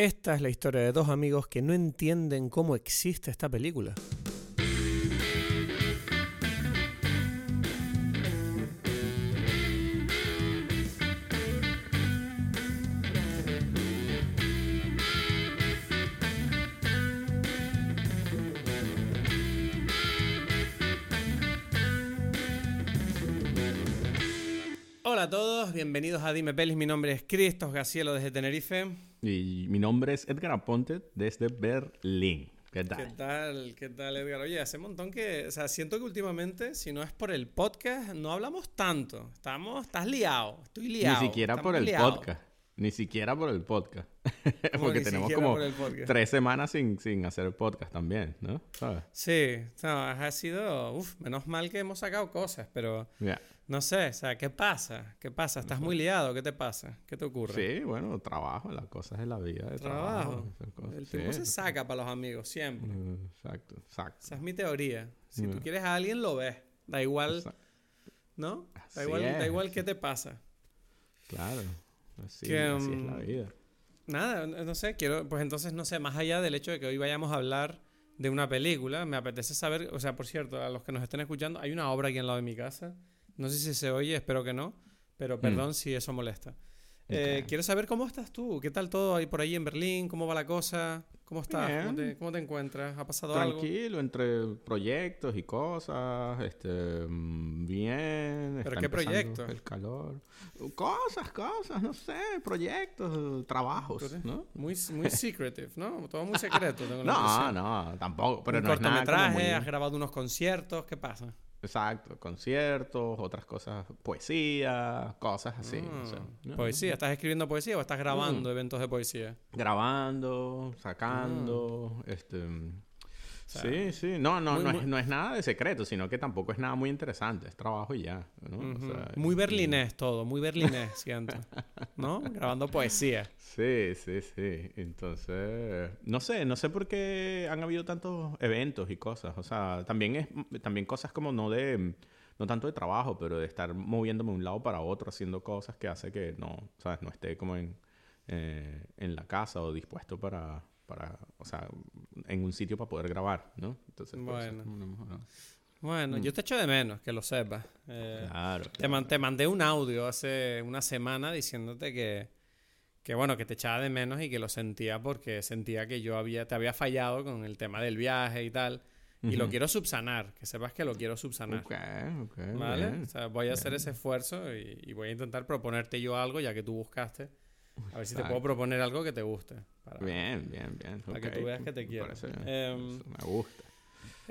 Esta es la historia de dos amigos que no entienden cómo existe esta película. Bienvenidos a Dime Pelis. Mi nombre es Cristos Gacielo desde Tenerife. Y mi nombre es Edgar Aponte desde Berlín. ¿Qué tal? ¿Qué tal? ¿Qué tal, Edgar? Oye, hace un montón que. O sea, siento que últimamente, si no es por el podcast, no hablamos tanto. Estamos. Estás liado. Estoy liado. Ni siquiera Estamos por el podcast. Ni siquiera por el podcast. ¿Cómo Porque tenemos como por tres semanas sin, sin hacer podcast también, ¿no? ¿Sabes? Sí, no, ha sido. Uf, menos mal que hemos sacado cosas, pero. Ya. No sé, o sea, ¿qué pasa? ¿Qué pasa? ¿Estás muy liado? ¿Qué te pasa? ¿Qué te ocurre? Sí, bueno, trabajo, las cosas de la vida. De trabajo. El Sí, tiempo se saca para los amigos, siempre. Mm, Exacto, exacto. Esa es mi teoría. Si tú Mm. quieres a alguien, lo ves. Da igual, Exacto. ¿no? Así Da igual, da igual qué te pasa. Claro. Así, Que, así es la mm, vida. Nada, no sé, quiero, pues entonces, no sé, más allá del hecho de que hoy vayamos a hablar de una película, me apetece saber, o sea, por cierto, a los que nos estén escuchando, hay una obra aquí al lado de mi casa. No sé si se oye, espero que no, pero perdón si eso molesta. Eh, Mm. Ok. quiero saber cómo estás tú, qué tal todo ahí por ahí en Berlín, cómo va la cosa, cómo estás, ¿Cómo, te, cómo te encuentras, ha pasado algo. Tranquilo, entre proyectos y cosas, este, mm, bien. ¿Pero está qué proyectos? El calor. Cosas, cosas, no sé, proyectos, trabajos, ¿no? Muy, muy secretive, ¿no? Todo muy secreto. tengo la No, impresión. no, tampoco, pero Un no es nada cortometraje, muy- has grabado unos conciertos, ¿qué pasa? Exacto, conciertos, otras cosas, poesía, cosas así, ¿no? ¿Poesía? ¿Estás escribiendo poesía o estás grabando Mm. eventos de poesía? Grabando, sacando, este... sea, sí, sí, no, no, muy- no, muy- Es, no es nada de secreto, sino que tampoco es nada muy interesante, es trabajo y ya, ¿no? O Ujú. sea, muy y- berlinés todo, muy berlinés, siento. ¿No? Grabando poesía. Sí, sí, sí. Entonces, no sé, no sé por qué han habido tantos eventos y cosas. O sea, también es también cosas como no de no tanto de trabajo, pero de estar moviéndome de un lado para otro haciendo cosas que hace que no, sabes, no esté como en eh, en la casa o dispuesto para para, o sea, en un sitio para poder grabar, ¿no? Entonces, eso Bueno. Bueno, Mm. yo te echo de menos, que lo sepas. Eh, Claro. te, man- te mandé un audio hace una semana diciéndote que, que, bueno, que te echaba de menos y que lo sentía porque sentía que yo había, te había fallado con el tema del viaje y tal. Y lo Ujú. quiero subsanar, que sepas que lo quiero subsanar. Ok, ok. ¿Vale? bien. O sea, voy a hacer bien. ese esfuerzo y, y voy a intentar proponerte yo algo, ya que tú buscaste. A ver si te puedo proponer algo que te guste. Para, Bien, bien, bien. para que tú veas que te quiero. Em, Eso me gusta.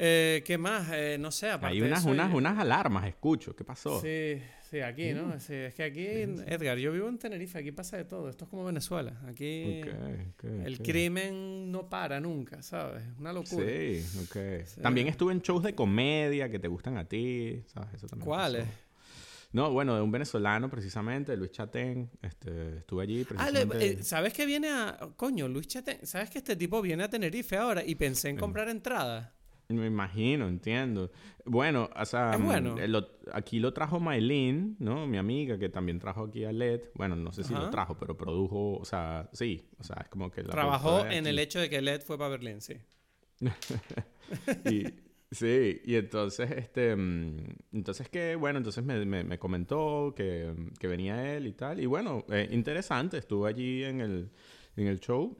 Eh, ¿Qué más? Eh, no sé, aparte Hay de unas, eso, unas, unas alarmas, escucho. ¿Qué pasó? Sí, sí, aquí, ¿no? Sí, es que aquí, Edgar, yo vivo en Tenerife, aquí pasa de todo. Esto es como Venezuela. Aquí Ok, ok, el crimen no para nunca, ¿sabes? Una locura. Sí, ok. Sí. También estuve en shows de comedia que te gustan a ti, ¿sabes? Eso también ¿Cuáles? pasó. No, bueno, de un venezolano precisamente, Luis Chatén. Este, estuve allí Ah, precisamente. eh, ¿sabes que viene a... Coño, Luis Chate... ¿Sabes que este tipo viene a Tenerife ahora? Y pensé en comprar entradas. Me imagino, entiendo. Bueno, o sea, Es mm, bueno. eh, lo- aquí lo trajo Maylin, ¿no? Mi amiga, que también trajo aquí a LED. Bueno, no sé si Ajá. lo trajo, pero produjo, o sea, sí. O sea, es como que la Trabajó en el hecho de que Led fue para Berlín, sí. y, sí, y entonces, este, mm, entonces que, bueno, entonces me, me- me comentó que, que venía él y tal. Y bueno, eh, interesante, estuve allí en el, en el show.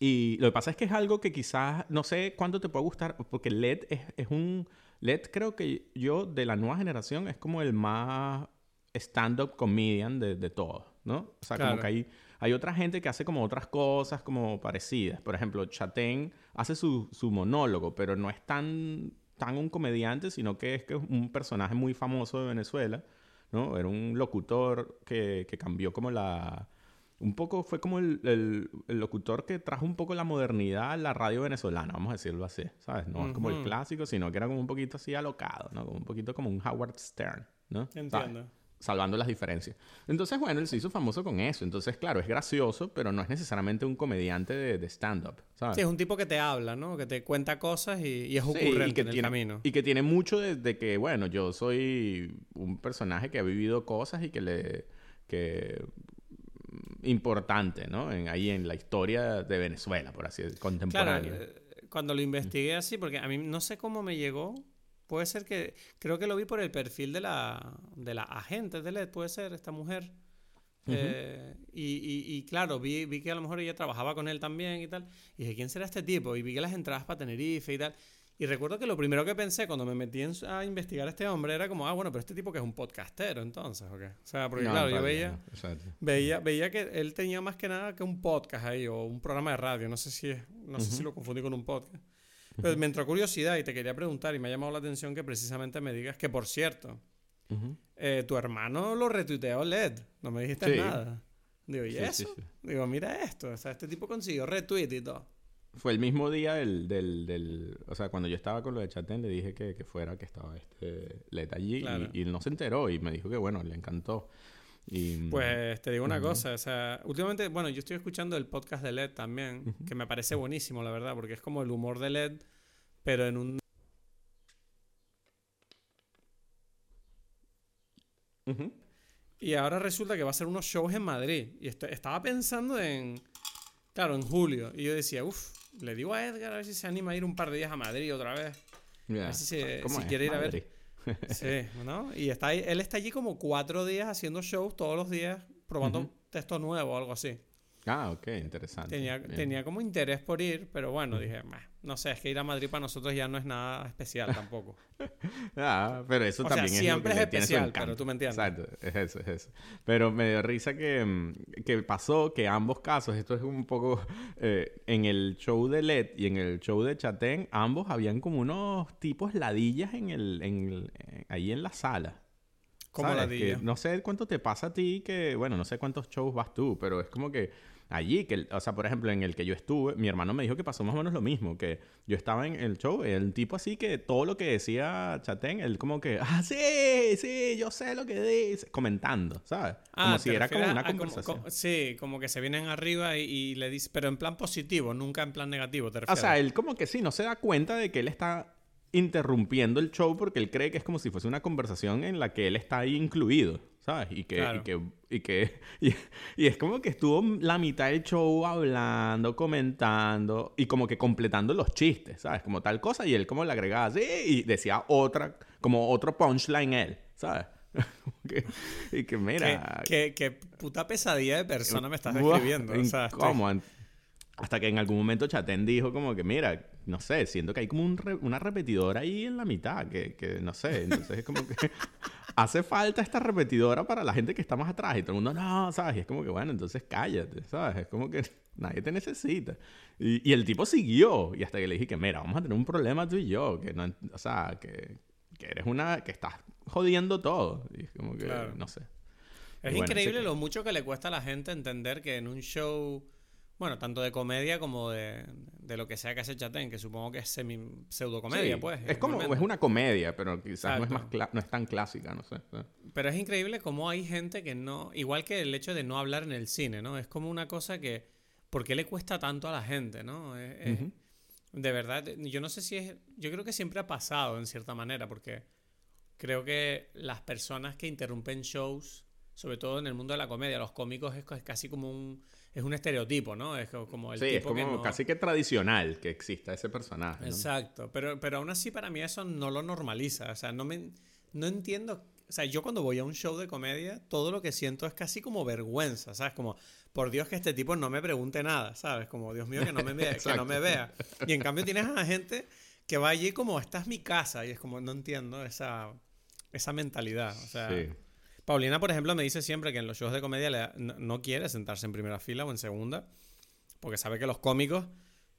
Y lo que pasa es que es algo que quizás, no sé cuánto te puede gustar, porque LED es, es un, LED creo que yo de la nueva generación es como el más stand-up comedian de, de todos, ¿no? O sea, Claro. como que hay, hay otra gente que hace como otras cosas como parecidas. Por ejemplo, Chatén hace su, su monólogo, pero no es tan, tan un comediante, sino que es que es un personaje muy famoso de Venezuela, ¿no? Era un locutor que, que cambió como la... Un poco fue como el, el- el locutor que trajo un poco la modernidad a la radio venezolana, vamos a decirlo así, ¿sabes? No es como el clásico, sino que era como un poquito así alocado, ¿no? Como un poquito como un Howard Stern, ¿no? ¿Sabes? Salvando las diferencias. Entonces, bueno, él se hizo famoso con eso. Entonces, claro, es gracioso, pero no es necesariamente un comediante de, de stand-up, ¿sabes? Sí, es un tipo que te habla, ¿no? Que te cuenta cosas y, y es Sí, ocurrente y que en el tiene, camino. Y que tiene mucho de, de que, bueno, yo soy un personaje que ha vivido cosas y que le... que importante, ¿no? En, ahí en la historia de Venezuela, por así decirlo, contemporánea. Claro, eh, cuando lo investigué así, porque a mí no sé cómo me llegó. Puede ser que. Creo que lo vi por el perfil de la, de la agente de LED, puede ser, esta mujer. Eh, y, y, claro, vi, vi que a lo mejor ella trabajaba con él también y tal. Y dije, ¿quién será este tipo? Y vi que las entradas para Tenerife y tal. Y recuerdo que lo primero que pensé cuando me metí a investigar a este hombre era como, ah, bueno, pero este tipo que es un podcastero, entonces, ¿o qué? O sea, porque claro, yo veía, veía, veía que él tenía más que nada que un podcast ahí o un programa de radio, no sé si es, no sé si lo confundí con un podcast. Pero me entró curiosidad y te quería preguntar y me ha llamado la atención que precisamente me digas que, por cierto, eh, tu hermano lo retuiteó LED, no me dijiste nada. Digo, ¿y eso? Digo, mira esto, o sea, este tipo consiguió retweet y todo. Fue el mismo día del, del, del, O sea, cuando yo estaba con lo de Chatén, le dije que, que fuera, que estaba este LED allí. Y, él no se enteró y me dijo que, bueno, le encantó. Y, pues te digo una cosa, o sea, últimamente, bueno, yo estoy escuchando el podcast de LED también, que me parece buenísimo, la verdad, porque es como el humor de LED, pero en un... Y ahora resulta que va a ser unos shows en Madrid. Y estaba pensando en, claro, en julio. Y yo decía, uff, le digo a Edgar a ver si se anima a ir un par de días a Madrid otra vez. A ver si, quiere ir a ver. Sí, ¿no? Y está él está allí como cuatro días haciendo shows todos los días, probando texto nuevo o algo así. Ah, ok, interesante. Tenía, tenía como interés por ir, pero bueno, dije, no sé, es que ir a Madrid para nosotros ya no es nada especial tampoco. ah, pero eso también es siempre es especial, pero tú me entiendes. Exacto, es eso, es eso. Pero me dio risa que, mm, que pasó que ambos casos, esto es un poco eh, en el show de LED y en el show de Chatén, ambos habían como unos tipos ladillas en el, en eh, ahí en la sala. No sé cuánto te pasa a ti que, bueno, no sé cuántos shows vas tú, pero es como que allí, que, o sea, por ejemplo, en el que yo estuve, mi hermano me dijo que pasó más o menos lo mismo, que yo estaba en el show, el tipo así que todo lo que decía Chatén, él como que, ah, sí, sí, yo sé lo que dice, comentando, ¿sabes? Ah, como si era como una conversación. sí, como que se vienen arriba y, le dice, pero en plan positivo, nunca en plan negativo, ¿te refieres? O sea, él como que sí, no se da cuenta de que él está interrumpiendo el show porque él cree que es como si fuese una conversación en la que él está ahí incluido. ¿sabes? Y que, y que, y, que y, es como que estuvo la mitad del show hablando, comentando y como que completando los chistes, ¿sabes? Como tal cosa y él como le agregaba así y decía otra, como otro punchline él, ¿sabes? y que mira... ¿Qué, puta pesadilla de persona me estás escribiendo. O sea, Hasta que en algún momento Chatén dijo como que, mira, no sé, siento que hay como una repetidora ahí en la mitad, que, que no sé, entonces es como que hace falta esta repetidora para la gente que está más atrás y todo el mundo, no, ¿sabes? Y es como que, bueno, entonces cállate, ¿sabes? Es como que nadie te necesita. Y, y el tipo siguió y hasta que le dije que, mira, vamos a tener un problema tú y yo, que no, o sea, que, que eres una, que estás jodiendo todo. Y es como que, no sé. Es increíble lo mucho que le cuesta a la gente entender que en un show bueno, tanto de comedia como de, lo que sea que hace Chatén, que supongo que es semi pseudo comedia, pues. Es como, es una comedia, pero quizás no es, más no es tan clásica, no sé. Pero es increíble cómo hay gente que no, igual que el hecho de no hablar en el cine, ¿no? Es como una cosa que, ¿por qué le cuesta tanto a la gente, ¿no? de verdad, yo no sé si es, yo creo que siempre ha pasado en cierta manera, porque creo que las personas que interrumpen shows, sobre todo en el mundo de la comedia, los cómicos es casi como un es un estereotipo, ¿no? Es como el sí, es como casi que tradicional que exista ese personaje. Exacto, pero, pero aún así para mí eso no lo normaliza, o sea, no me no entiendo, o sea, yo cuando voy a un show de comedia, todo lo que siento es casi como vergüenza, ¿sabes? Como, por Dios que este tipo no me pregunte nada, ¿sabes? Como, Dios mío, que no me, vea, que no me vea. Y en cambio tienes a la gente que va allí como, esta es mi casa, y es como, no entiendo esa, esa mentalidad, o sea... Sí. Paulina, por ejemplo, me dice siempre que en los shows de comedia no, quiere sentarse en primera fila o en segunda, porque sabe que los cómicos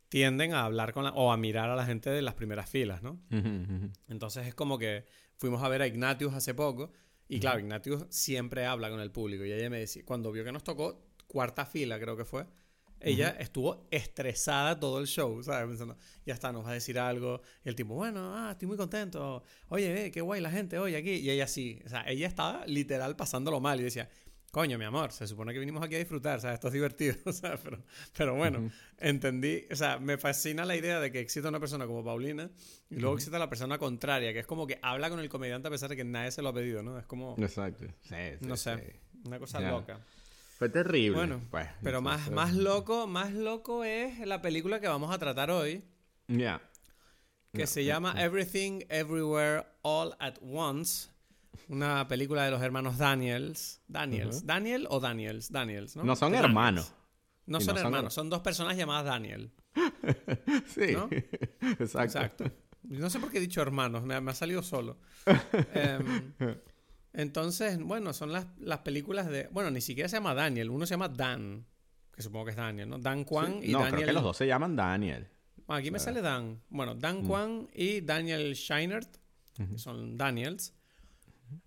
tienden a hablar con la, o a mirar a la gente de las primeras filas, ¿no? Entonces es como que fuimos a ver a Ignatius hace poco y claro, Ignatius siempre habla con el público y ella me decía, cuando vio que nos tocó cuarta fila creo que fue, ella estuvo estresada todo el show, ¿sabes? Pensando, ya está, nos va a decir algo. Y el tipo, bueno, ah, estoy muy contento. Oye, eh, qué guay la gente hoy aquí. Y ella sí, o sea, ella estaba literal pasándolo mal y decía, coño, mi amor, se supone que vinimos aquí a disfrutar, sea, Esto es divertido, sea, Pero, pero bueno, entendí, o sea, me fascina la idea de que exista una persona como Paulina y luego exista la persona contraria, que es como que habla con el comediante a pesar de que nadie se lo ha pedido, ¿no? Es como... Exacto. Sí, no sé, una cosa loca. Fue terrible. Bueno, pues, pero más, más loco, más loco es la película que vamos a tratar hoy, Ya. que se llama Everything Everywhere All at Once. Una película de los hermanos Daniels. Daniels. ¿Daniel o Daniels? Daniels, ¿no? No son Daniels. hermanos. No son no son hermanos, her- son dos personas llamadas Daniel. Sí. Exacto. Exacto. No sé por qué he dicho hermanos, me, ha- me ha salido solo. Em, entonces, bueno, son las, las películas de... Bueno, ni siquiera se llama Daniel, uno se llama Dan, que supongo que es Daniel, ¿no? Dan Kwan Sí. y no, Daniel... creo que los dos se llaman Daniel. Ah, aquí me sale Dan. Bueno, Dan Mm. Kwan y Daniel Scheinert, que son Daniels,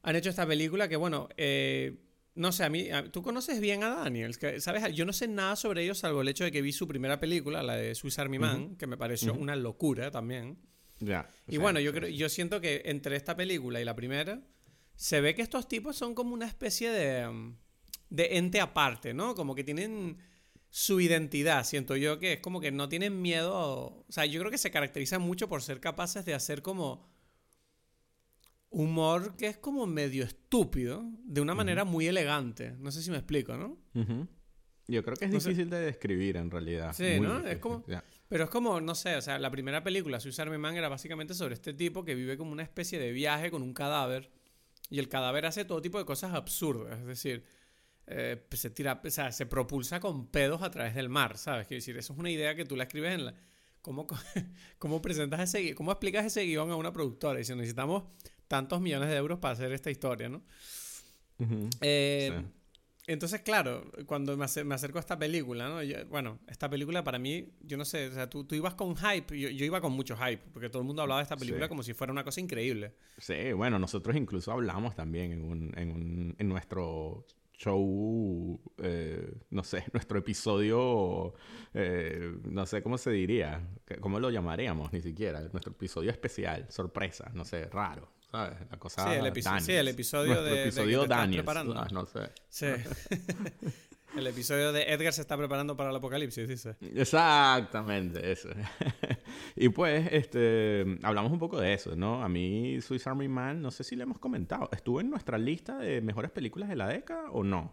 han hecho esta película que, bueno, eh, no sé, a mí, a- tú conoces bien a Daniels, que, ¿sabes? Yo no sé nada sobre ellos salvo el hecho de que vi su primera película, la de Swiss Army Man, que me pareció una locura también. Ya. Y bueno, yo creo, yo siento que entre esta película y la primera, se ve que estos tipos son como una especie de, um, de ente aparte, ¿no? Como que tienen su identidad, siento yo que es como que no tienen miedo, o sea, yo creo que se caracterizan mucho por ser capaces de hacer como humor que es como medio estúpido, de una manera muy elegante. No sé si me explico, ¿no? Yo creo que es No sé. difícil de describir en realidad. Sí, Muy ¿no? Es como-. Pero es como, no sé, o sea, la primera película, Swiss Army Man, era básicamente sobre este tipo que vive como una especie de viaje con un cadáver. Y el cadáver hace todo tipo de cosas absurdas. Es decir, eh, se tira, o sea, se propulsa con pedos a través del mar, ¿sabes? Quiero decir, eso es una idea que tú la escribes en la. ¿Cómo, cómo presentas ese cómo explicas ese guion a una productora? Y si necesitamos tantos millones de euros para hacer esta historia, ¿no? Eh, Sí. Entonces, claro, cuando me, acer- me acerco a esta película, ¿no? Yo- bueno, esta película para mí, yo no sé, o sea, tú, tú ibas con hype, yo, yo iba con mucho hype, porque todo el mundo hablaba de esta película Sí. como si fuera una cosa increíble. Sí, bueno, nosotros incluso hablamos también en, un, en, un, en nuestro show, eh, no sé, nuestro episodio, eh, no sé cómo se diría, cómo lo llamaríamos ni siquiera, nuestro episodio especial, sorpresa, no sé, raro, ¿sabes? La cosa Sí, el episo- Daniels. sí, el episodio Nuestro de- episodio Daniels, no sé. Sí. el episodio de Edgar se está preparando para el apocalipsis, dice. Exactamente, eso. y pues, este, hablamos un poco de eso, ¿no? A mí, Swiss Army Man, no sé si le hemos comentado. ¿Estuvo en nuestra lista de mejores películas de la década o no?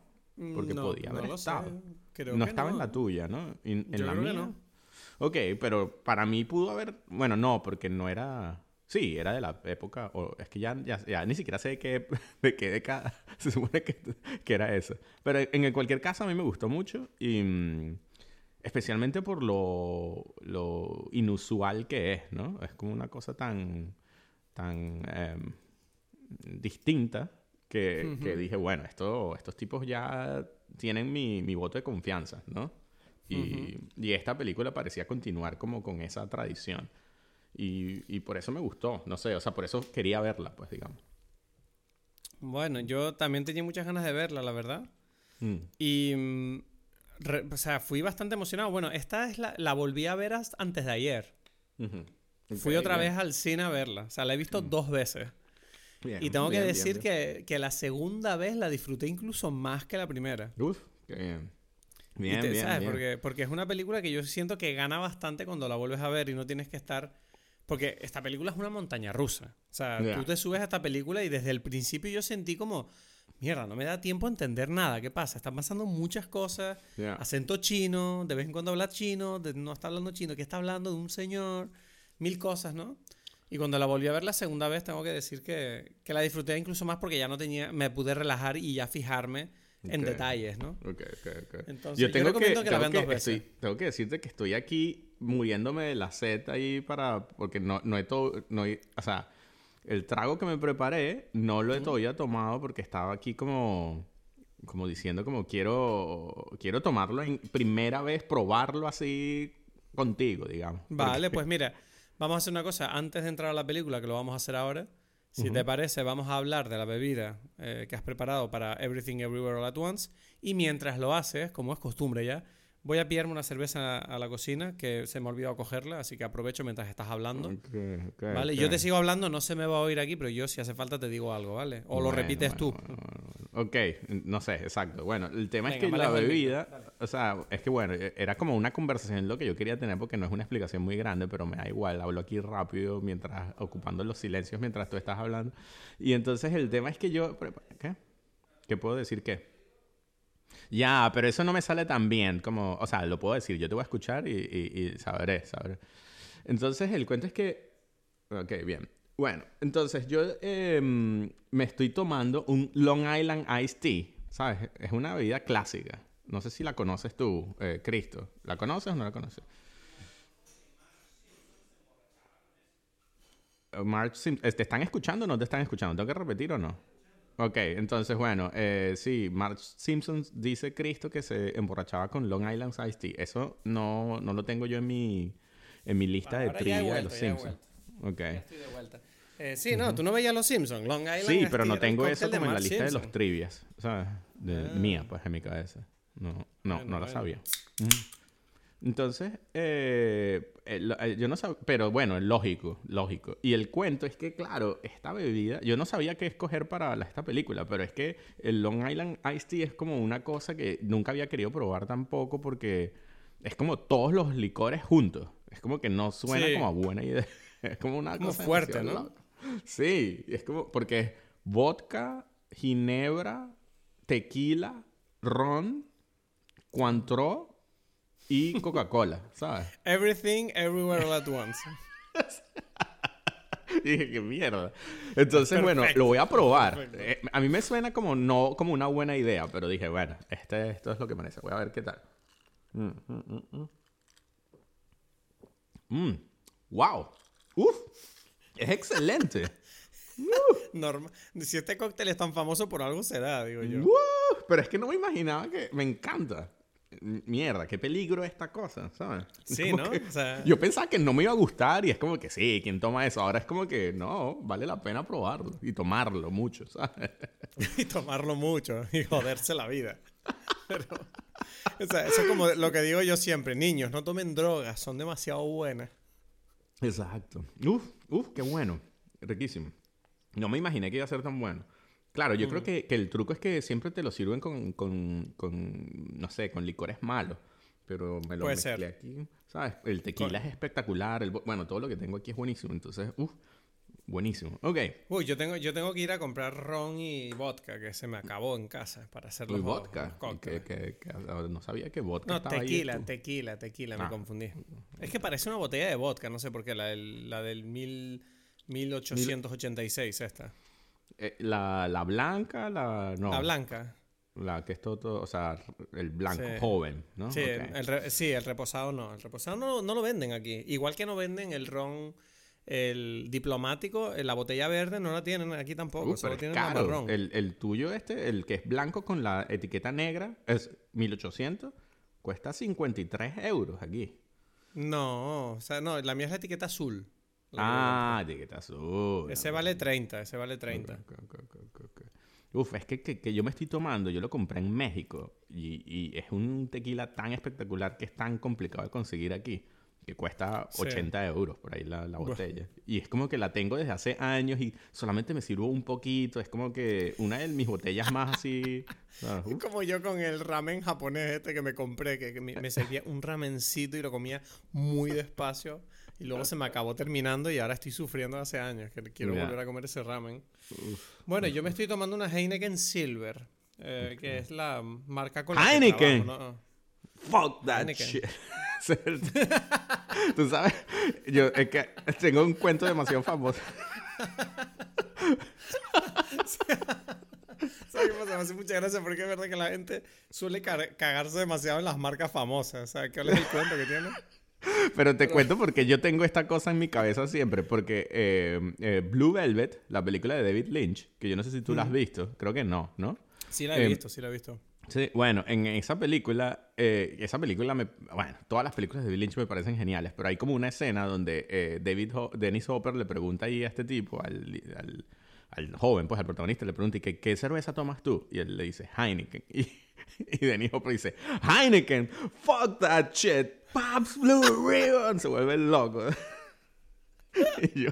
Porque No, podía haber estado. Creo no que estaba en la tuya, ¿no? En Yo la creo que mía. no. Ok, pero para mí pudo haber. Bueno, no, porque no era. Sí, era de la época. O es que ya, ya, ya ni siquiera sé de qué, de qué década se supone que, que era eso. Pero en cualquier caso, a mí me gustó mucho. Y. mm, especialmente por lo, lo inusual que es, ¿no? Es como una cosa tan. tan. em, distinta. Que, que dije, bueno, esto, estos tipos ya tienen mi, mi voto de confianza, ¿no? Y, y esta película parecía continuar como con esa tradición. Y, y por eso me gustó, no sé, o sea, por eso quería verla, pues, digamos. Bueno, yo también tenía muchas ganas de verla, la verdad. Mm. Y. mm, re- o sea, fui bastante emocionado. Bueno, esta es la, la volví a ver antes de ayer. Fui otra vez al cine a verla. O sea, la he visto dos veces. Bien, Y tengo que bien, decir bien. Que, que la segunda vez la disfruté incluso más que la primera. Uf, qué bien. Bien, te- bien, ¿sabes? bien. Porque, porque es una película que yo siento que gana bastante cuando la vuelves a ver y no tienes que estar... Porque esta película es una montaña rusa. O sea, Ya. tú te subes a esta película y desde el principio yo sentí como... Mierda, no me da tiempo a entender nada. ¿Qué pasa? Están pasando muchas cosas. Ya. Acento chino, de vez en cuando habla chino, de- no está hablando chino, que está hablando de un señor, mil cosas, ¿no? Y cuando la volví a ver la segunda vez, tengo que decir que, que la disfruté incluso más porque ya no tenía, me pude relajar y ya fijarme en Ok. detalles, ¿no? Ok, ok, ok. Entonces, yo yo tengo que, recomiendo que la dos que- veces. estoy- tengo que decirte que estoy aquí muriéndome de la sed ahí para... Porque no, no he todo... No he- o sea, el trago que me preparé no lo he todavía tomado porque estaba aquí como... Como diciendo como quiero... Quiero tomarlo en primera vez, probarlo así contigo, digamos. Vale, pues mira, vamos a hacer una cosa. Antes de entrar a la película, que lo vamos a hacer ahora, si te parece, vamos a hablar de la bebida eh, que has preparado para Everything Everywhere All At Once. Y mientras lo haces, como es costumbre ya, voy a pillarme una cerveza a, a la cocina, que se me ha olvidado cogerla, así que aprovecho mientras estás hablando. Ok, ok, ¿Vale? ok. Yo te sigo hablando, no se me va a oír aquí, pero yo si hace falta te digo algo, ¿vale? O lo Bueno, repites bueno, tú. bueno. Ok, no sé, exacto. Bueno, el tema Venga, es que la bebida, o sea, es que bueno, era como una conversación lo que yo quería tener porque no es una explicación muy grande, pero me da igual, hablo aquí rápido mientras, ocupando los silencios mientras tú estás hablando. Y entonces el tema es que yo, ¿qué? ¿Qué puedo decir qué? Ya, pero eso no me sale tan bien como, o sea, lo puedo decir, yo te voy a escuchar y, y, sabré, sabré. Entonces, el cuento es que, ok, bien. Bueno, entonces yo em, me estoy tomando un Long Island Iced Tea, ¿sabes? Es una bebida clásica. No sé si la conoces tú, eh, Cristo. ¿La conoces o no la conoces? March Sim- eh, ¿Te están escuchando o no te están escuchando? ¿Tengo que repetir o no? Ok, entonces bueno, eh, sí, Marge Simpson dice Cristo que se emborrachaba con Long Island Iced Tea. Eso no, no lo tengo yo en mi, en mi lista de trivia de los Simpsons. Ok. Estoy de vuelta. Eh, sí, no, tú no veías Los Simpsons. Long Island. Sí, pero no tengo eso de como en la lista de los trivias, ¿sabes? De, Ah. Mía, pues, en mi cabeza. No, no, Bueno, no bueno. sabía. Entonces, eh, eh, yo no sabía, pero bueno, es lógico, lógico. Y el cuento es que, claro, esta bebida, yo no sabía qué escoger para la- esta película, pero es que el Long Island Iced Tea es como una cosa que nunca había querido probar tampoco porque es como todos los licores juntos. Es como que no suena Sí. como a buena idea. Es como una Como cosa fuerte, ¿no? loca. Sí, es como porque es vodka, ginebra, tequila, ron, Cointreau y Coca-Cola, ¿sabes? Everything, everywhere, all at once. Dije, qué mierda. Entonces, bueno, lo voy a probar. Eh, a mí me suena como no como una buena idea, pero dije, bueno, este, esto es lo que merece. Voy a ver qué tal. Mm, mm, mm, mm. Wow. Uf. Es excelente. Norma. Si este cóctel es tan famoso por algo será, digo yo. Pero es que no me imaginaba que... Me encanta. Mierda, qué peligro esta cosa, ¿sabes? Sí, Como ¿no? que- O sea, Yo pensaba que no me iba a gustar y es como que sí, ¿quién toma eso? Ahora es como que no, vale la pena probarlo y tomarlo mucho, ¿sabes? y tomarlo mucho y joderse la vida. Pero, o sea, eso es como lo que digo yo siempre. Niños, no tomen drogas, son demasiado buenas. Exacto. Uf, uf, qué bueno. Riquísimo. No me imaginé que iba a ser tan bueno. Claro, yo Mm. creo que, que el truco es que siempre te lo sirven con, con, con, no sé, con licores malos. Pero me lo Puede mezclé ser. aquí. ¿Sabes? El tequila es espectacular. el bueno, todo lo que tengo aquí es buenísimo. Entonces, uf, buenísimo. Ok. Uy, yo tengo, yo tengo que ir a comprar ron y vodka, que se me acabó en casa para hacer los, vodka. los Y cócteles. que- que- que- no sabía que vodka No, estaba ahí. tequila, tú. tequila, tequila, Ah. me confundí. Es que parece una botella de vodka, no sé por qué, la del, la del mil, 1886 esta. Eh, la, la blanca, la... No. La blanca. La que es todo, todo- o sea, el blanco Sí. joven, ¿no? Sí, el, re- sí, el reposado no. El reposado no, no lo venden aquí. Igual que no venden el ron, el diplomático, eh, la botella verde no la tienen aquí tampoco. Uh, solo tienen la marrón. El, el tuyo este, el que es blanco con la etiqueta negra, es 1800, cuesta 53 euros aquí. No, o sea, no, la mía es la etiqueta azul. Ah, etiqueta azul. que yo- Ese vale 30, ese vale 30. Ok, ok, ok, ok, ok. Uf, es que, que, que yo me estoy tomando, yo lo compré en México y, y es un tequila tan espectacular que es tan complicado de conseguir aquí, que cuesta Sí. 80 euros por ahí la, botella. Y es como que la tengo desde hace años y solamente me sirvo un poquito, es como que una de mis botellas más así... Como yo con el ramen japonés este que me compré, que, que me, me servía un ramencito y lo comía muy despacio. Y luego se me acabó terminando y ahora estoy sufriendo hace años, que quiero Ya. volver a comer ese ramen. Uf. Bueno, yo me estoy tomando una Heineken Silver, eh, que es la marca con la que Heineken. trabajo, ¿no? Fuck that Heineken. shit. Tú sabes, yo es que tengo un cuento demasiado famoso. ¿Sabes qué pasa? Me hace mucha gracia porque es verdad que la gente suele cagarse demasiado en las marcas famosas. ¿Sabes qué es el cuento que tiene? Pero te cuento porque yo tengo esta cosa en mi cabeza siempre. Porque eh, eh, Blue Velvet, la película de David Lynch, que yo no sé si tú la has visto, creo que no, ¿no? Sí la he Em, visto, sí la he visto. Sí, bueno, en esa película, eh, esa película, me, bueno, todas las películas de David Lynch me parecen geniales, pero hay como una escena donde eh, David Ho- Dennis Hopper le pregunta ahí a este tipo, al, al, al joven, pues al protagonista, le pregunta, ¿y qué, qué cerveza tomas tú? Y él le dice, Heineken. Y, y Dennis Hopper dice, Heineken, fuck that shit, Pops Blue Ribbon. Se vuelve loco. y yo,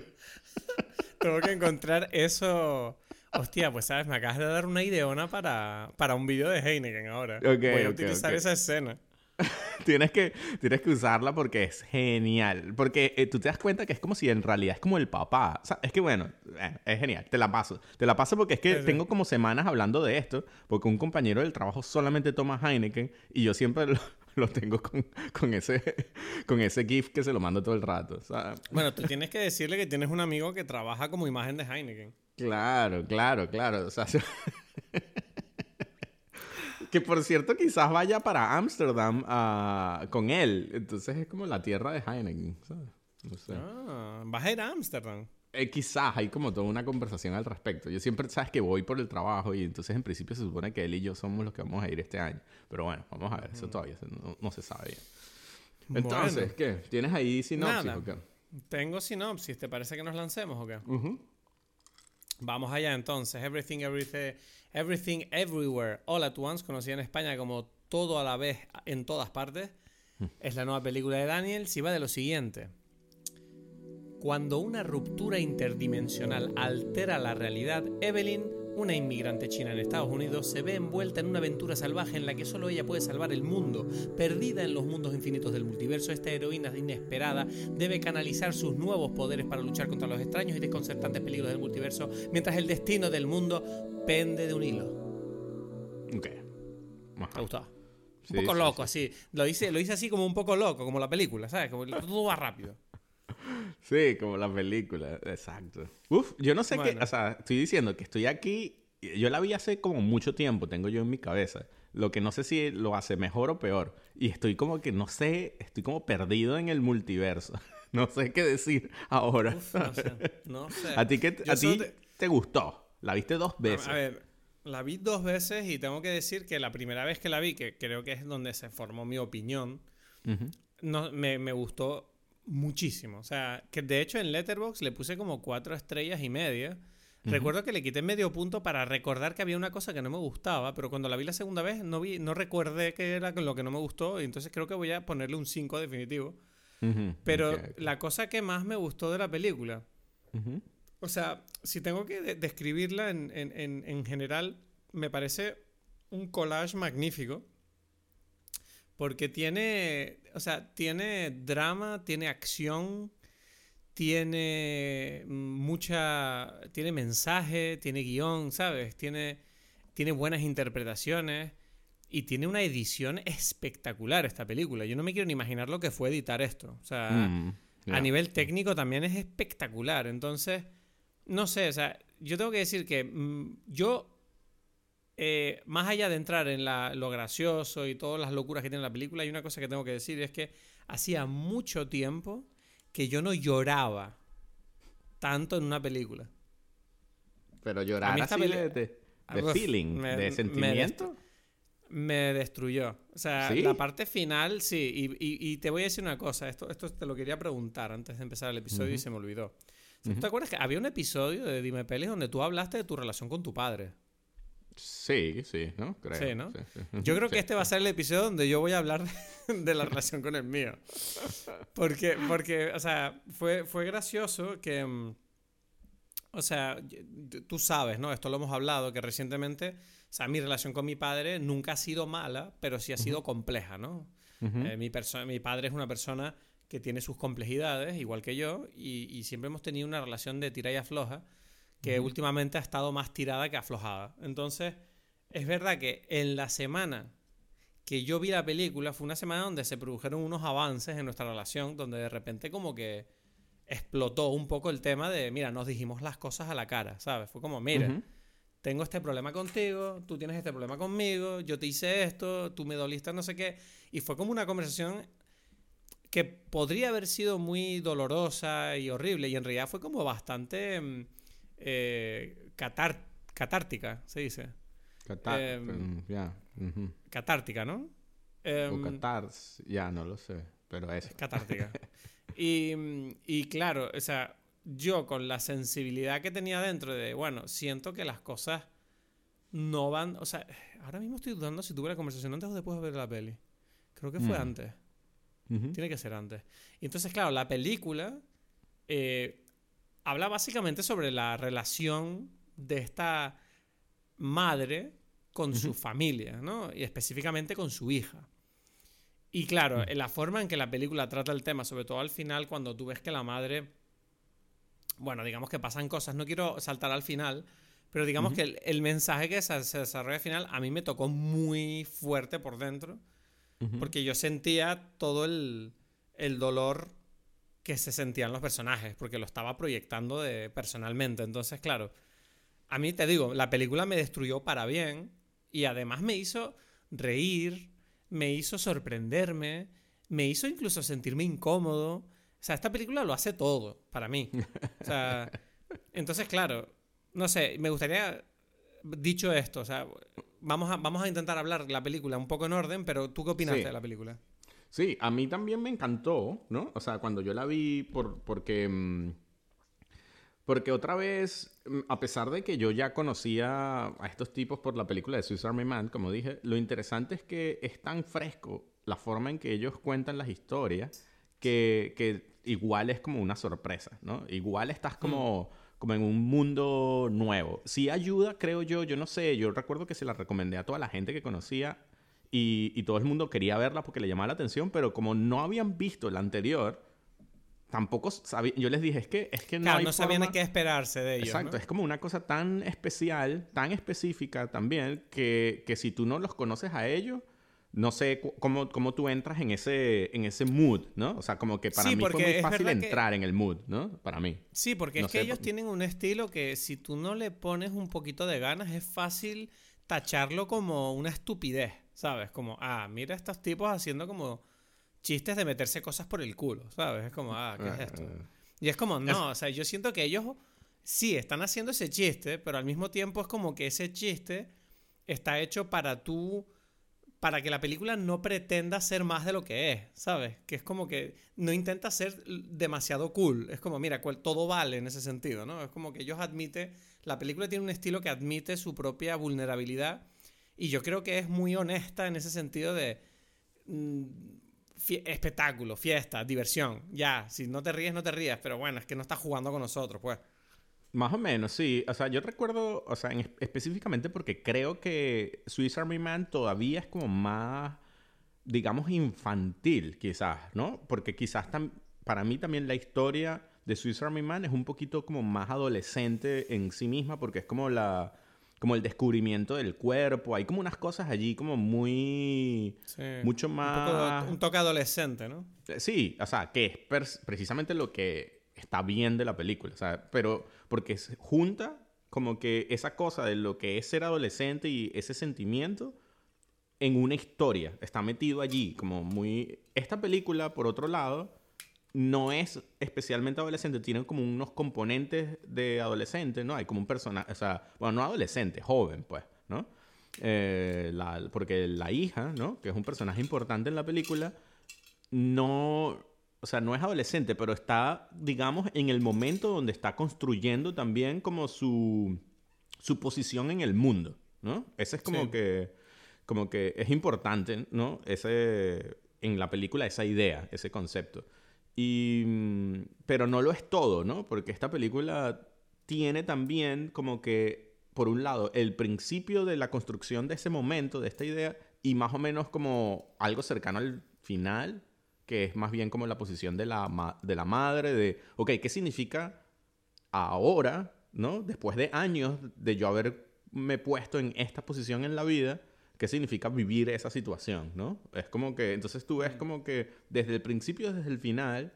Tengo que encontrar eso. Hostia, pues sabes, me acabas de dar una ideona para, para un vídeo de Heineken ahora. Ok, Voy a utilizar esa escena. tienes, que, tienes que usarla porque es genial. Porque eh, tú te das cuenta que es como si en realidad es como el papá. O sea, es que bueno, eh, es genial. Te la paso. Te la paso porque es que tengo como semanas hablando de esto. Porque un compañero del trabajo solamente toma Heineken. Y yo siempre lo, tengo con, con, ese, con ese GIF que se lo mando todo el rato. Bueno, tú tienes que decirle que tienes un amigo que trabaja como imagen de Heineken. Claro, claro, claro. O sea, que por cierto, quizás vaya para Ámsterdam uh, con él. Entonces es como la tierra de Heineken. No sé. Ah, ¿Vas a ir a Ámsterdam? Eh, quizás hay como toda una conversación al respecto. Yo siempre, sabes que voy por el trabajo y entonces en principio se supone que él y yo somos los que vamos a ir este año. Pero bueno, vamos a ver, eso todavía no, se sabe Entonces, ¿qué? ¿Tienes ahí sinopsis o qué? Tengo sinopsis, ¿te parece que nos lancemos o qué? Vamos allá entonces. Everything, everything, everything, everywhere, all at once, conocida en España como todo a la vez en todas partes. Hmm. Es la nueva película de Daniel. Si va de lo siguiente. Cuando una ruptura interdimensional altera la realidad, Evelyn una inmigrante china en Estados Unidos se ve envuelta en una aventura salvaje en la que solo ella puede salvar el mundo. Perdida en los mundos infinitos del multiverso, esta heroína inesperada debe canalizar sus nuevos poderes para luchar contra los extraños y desconcertantes peligros del multiverso, mientras el destino del mundo pende de un hilo. Ok. ¿Te gustó? Un poco loco, así. Lo hice, lo hice así como un poco loco, como la película, ¿sabes? Como todo va rápido. Sí, como la película, exacto. Uf, yo no sé qué, o sea, estoy diciendo que estoy aquí, yo la vi hace como mucho tiempo, tengo yo en mi cabeza. Lo que no sé si lo hace mejor o peor. Y estoy como que, no sé, estoy como perdido en el multiverso. no sé qué decir ahora. no sé, no sé. ¿A ti, qué, a ti te... gustó? ¿La viste dos veces? A, ver, la vi dos veces y tengo que decir que la primera vez que la vi, que creo que es donde se formó mi opinión, no, me, me gustó muchísimo. O sea, que de hecho en Letterboxd le puse como cuatro estrellas y media. Recuerdo que le quité medio punto para recordar que había una cosa que no me gustaba, pero cuando la vi la segunda vez no vi, no recordé que era lo que no me gustó, y entonces creo que voy a ponerle un 5 definitivo. Pero la cosa que más me gustó de la película, o sea, si tengo que describirla en, en, en general, me parece un collage magnífico. Porque tiene, o sea, tiene drama, tiene acción, tiene mucha, tiene mensaje, tiene guion, ¿sabes? Tiene, tiene buenas interpretaciones y tiene una edición espectacular esta película. Yo no me quiero ni imaginar lo que fue editar esto. O sea, mm, a nivel técnico también es espectacular. Entonces, no sé, o sea, yo tengo que decir que mm, yo eh, más allá de entrar en lo gracioso y todas las locuras que tiene la película, hay una cosa que tengo que decir, es que hacía mucho tiempo que yo no lloraba tanto en una película. Pero llorar así de, de, feeling, de sentimiento. Me, destruyó. O sea, la parte final, sí. Y, te voy a decir una cosa. Esto, esto te lo quería preguntar antes de empezar el episodio y se me olvidó. te acuerdas que había un episodio de Dime Pelis donde tú hablaste de tu relación con tu padre? Sí, sí, ¿no? Creo. Sí, ¿no? Yo creo que este va a ser el episodio donde yo voy a hablar de la relación con el mío. Porque, porque o sea, fue, fue gracioso que... Mm, o sea, tú sabes, ¿no? Esto lo hemos hablado, que recientemente, o sea, mi relación con mi padre nunca ha sido mala, pero sí ha sido compleja, ¿no? Eh, mi, mi padre es una persona que tiene sus complejidades, igual que yo, y, y siempre hemos tenido una relación de tira y afloja que últimamente ha estado más tirada que aflojada. Entonces, es verdad que en la semana que yo vi la película fue una semana donde se produjeron unos avances en nuestra relación, donde de repente como que explotó un poco el tema de, mira, nos dijimos las cosas a la cara, ¿sabes? Fue como, mira, tengo este problema contigo, tú tienes este problema conmigo, yo te hice esto, tú me doliste no sé qué, y fue como una conversación que podría haber sido muy dolorosa y horrible, y en realidad fue como bastante mm, eh, catártica, se dice. Em, catártica, ¿no? o em, catars, ya no lo sé, pero es. catártica. y, y claro, o sea, yo con la sensibilidad que tenía dentro de, bueno, siento que las cosas no van, o sea, ahora mismo estoy dudando si tuve la conversación antes o después de ver la peli. Creo que fue mm. antes. Tiene que ser antes. Y entonces, claro, la película eh, habla básicamente sobre la relación de esta madre con su familia, ¿no? Y específicamente con su hija. Y claro, la forma en que la película trata el tema, sobre todo al final, cuando tú ves que la madre. Bueno, digamos que pasan cosas. No quiero saltar al final, pero digamos que el, mensaje que se, desarrolla al final a mí me tocó muy fuerte por dentro. Porque yo sentía todo el, el, dolor que se sentían los personajes, porque lo estaba proyectando de, personalmente. Entonces, claro, a mí te digo, la película me destruyó para bien y además me hizo reír, me hizo sorprenderme, me hizo incluso sentirme incómodo. O sea, esta película lo hace todo para mí. O sea, entonces, claro, no sé, me gustaría, dicho esto, o sea, vamos a, vamos a intentar hablar la película un poco en orden, pero ¿tú qué opinaste de la película? Sí, a mí también me encantó, ¿no? O sea, cuando yo la vi, por, porque... Mm, porque otra vez, mm, a pesar de que yo ya conocía a estos tipos por la película de Swiss Army Man, como dije, lo interesante es que es tan fresco la forma en que ellos cuentan las historias que, que igual es como una sorpresa, ¿no? Igual estás como, mm. como en un mundo nuevo. Sí ayuda, creo yo, yo no sé, yo recuerdo que se la recomendé a toda la gente que conocía y, y todo el mundo quería verla porque le llamaba la atención, pero como no habían visto la anterior, tampoco sabía, yo les dije, es que, es que no claro, no sabían de qué esperarse de ellos. Exacto, es como una cosa tan especial, tan específica también, que, que si tú no los conoces a ellos, no sé cómo, cómo tú entras en ese, en ese mood, ¿no? O sea, como que para mí fue muy fácil entrar en el mood, ¿no? Para mí. Sí, porque es que ellos tienen un estilo que si tú no le pones un poquito de ganas, es fácil tacharlo como una estupidez, ¿sabes? Como, ah, mira estos tipos haciendo como chistes de meterse cosas por el culo, ¿sabes? Es como, ah, ¿qué es esto? Eh. Y es como, no, o sea, yo siento que ellos sí están haciendo ese chiste, pero al mismo tiempo es como que ese chiste está hecho para tú, para que la película no pretenda ser más de lo que es, ¿sabes? Que es como que no intenta ser demasiado cool, es como, mira, todo vale en ese sentido, ¿no? Es como que ellos admiten, la película tiene un estilo que admite su propia vulnerabilidad y yo creo que es muy honesta en ese sentido de... Mm, espectáculo, fiesta, diversión. Ya, si no te ríes, no te rías, pero bueno, es que no estás jugando con nosotros, pues. Más o menos, sí. O sea, yo recuerdo, o sea, específicamente porque creo que Swiss Army Man todavía es como más, digamos, infantil, quizás, ¿no? Porque quizás para mí también la historia de Swiss Army Man es un poquito como más adolescente en sí misma, porque es como la como el descubrimiento del cuerpo. Hay como unas cosas allí como muy... mucho más... Un, toque adolescente, ¿no? Eh, sí, o sea, que es precisamente lo que está bien de la película. O sea, pero porque junta como que esa cosa de lo que es ser adolescente y ese sentimiento en una historia. Está metido allí como muy... Esta película, por otro lado no es especialmente adolescente, tiene como unos componentes de adolescente, ¿no? Hay como un personaje, o sea, bueno, no adolescente, joven, pues, ¿no? Eh, porque la hija, ¿no? Que es un personaje importante en la película, no, o sea, no es adolescente, pero está, digamos, en el momento donde está construyendo también como su, su posición en el mundo, ¿no? Ese es como que, como que es importante, ¿no? Ese, en la película, esa idea, ese concepto. Y, mm, pero no lo es todo, ¿no? Porque esta película tiene también como que, por un lado, el principio de la construcción de ese momento, de esta idea, y más o menos como algo cercano al final, que es más bien como la posición de la, de la madre, de, ok, ¿qué significa ahora, ¿no? Después de años de yo haberme puesto en esta posición en la vida, qué significa vivir esa situación, ¿no? Es como que, entonces tú ves como que desde el principio, desde el final,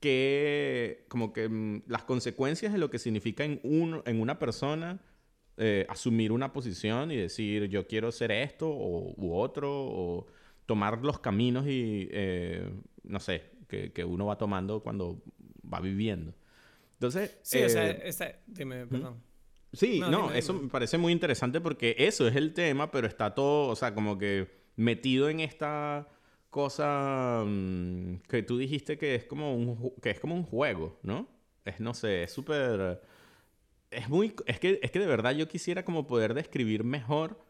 que como que mm, las consecuencias de lo que significa en, un, en una persona eh, asumir una posición y decir yo quiero ser esto o, u otro, o tomar los caminos y, eh, no sé, que, que, uno va tomando cuando va viviendo. Entonces... Sí, o sea, eh, dime, perdón. Sí, no, eso me parece muy interesante porque eso es el tema, pero está todo, o sea, como que metido en esta cosa mm, que tú dijiste que es como un que es como un juego, ¿no? Es no sé, es súper es muy es que es que de verdad yo quisiera como poder describir mejor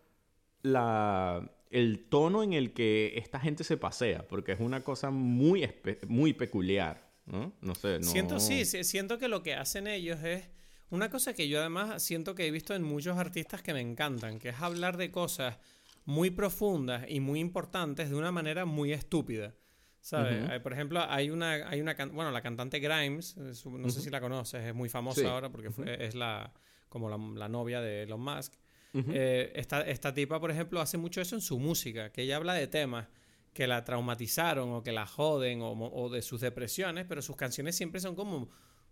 la el tono en el que esta gente se pasea, porque es una cosa muy muy peculiar, ¿no? No sé, no... Siento sí, siento que lo que hacen ellos es una cosa que yo además siento que he visto en muchos artistas que me encantan, que es hablar de cosas muy profundas y muy importantes de una manera muy estúpida. ¿Sabes? Eh, Por ejemplo, hay una, hay una bueno, la cantante Grimes, no sé si la conoces, es muy famosa Sí. ahora porque fue- es la, como la, la novia de Elon Musk. Eh, esta, esta tipa, por ejemplo, hace mucho eso en su música, que ella habla de temas que la traumatizaron o que la joden o, o de sus depresiones, pero sus canciones siempre son como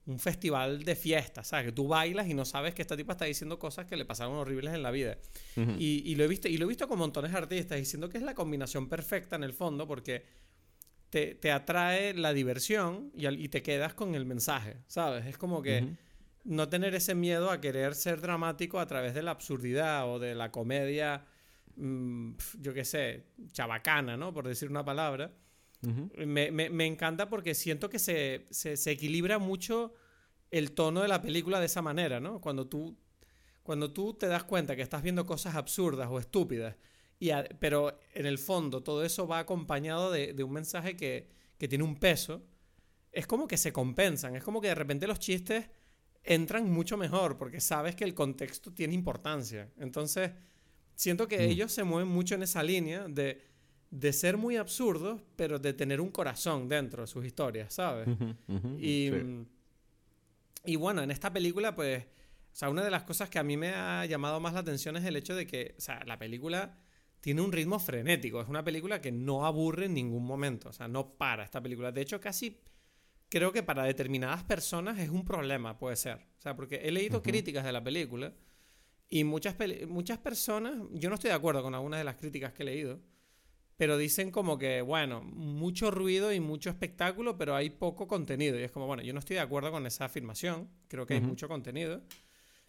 un festival de fiestas, ¿sabes? Que tú bailas y no sabes que esta tipa está diciendo cosas que le pasaron horribles en la vida. Y, y lo he visto, y lo he visto con montones de artistas diciendo que es la combinación perfecta en el fondo porque te, te atrae la diversión y, al- y te quedas con el mensaje, ¿sabes? Es como que no tener ese miedo a querer ser dramático a través de la absurdidad o de la comedia, mm, yo qué sé, chabacana, ¿no? Por decir una palabra. Me, me- me encanta porque siento que se, se- se equilibra mucho el tono de la película de esa manera, ¿no? Cuando tú, cuando tú te das cuenta que estás viendo cosas absurdas o estúpidas, y a- pero en el fondo todo eso va acompañado de, de un mensaje que, que tiene un peso, es como que se compensan, es como que de repente los chistes entran mucho mejor porque sabes que el contexto tiene importancia. Entonces, siento que Mm. ellos se mueven mucho en esa línea de, de ser muy absurdos, pero de tener un corazón dentro de sus historias, ¿sabes? Y, Sí. y bueno, en esta película, pues, o sea, una de las cosas que a mí me ha llamado más la atención es el hecho de que, o sea, la película tiene un ritmo frenético. Es una película que no aburre en ningún momento. O sea, no para esta película. De hecho, casi creo que para determinadas personas es un problema, puede ser. O sea, porque he leído críticas de la película y muchas, muchas personas, yo no estoy de acuerdo con algunas de las críticas que he leído, pero dicen como que, bueno, mucho ruido y mucho espectáculo, pero hay poco contenido. Y es como, bueno, yo no estoy de acuerdo con esa afirmación, creo que hay Ujú. mucho contenido,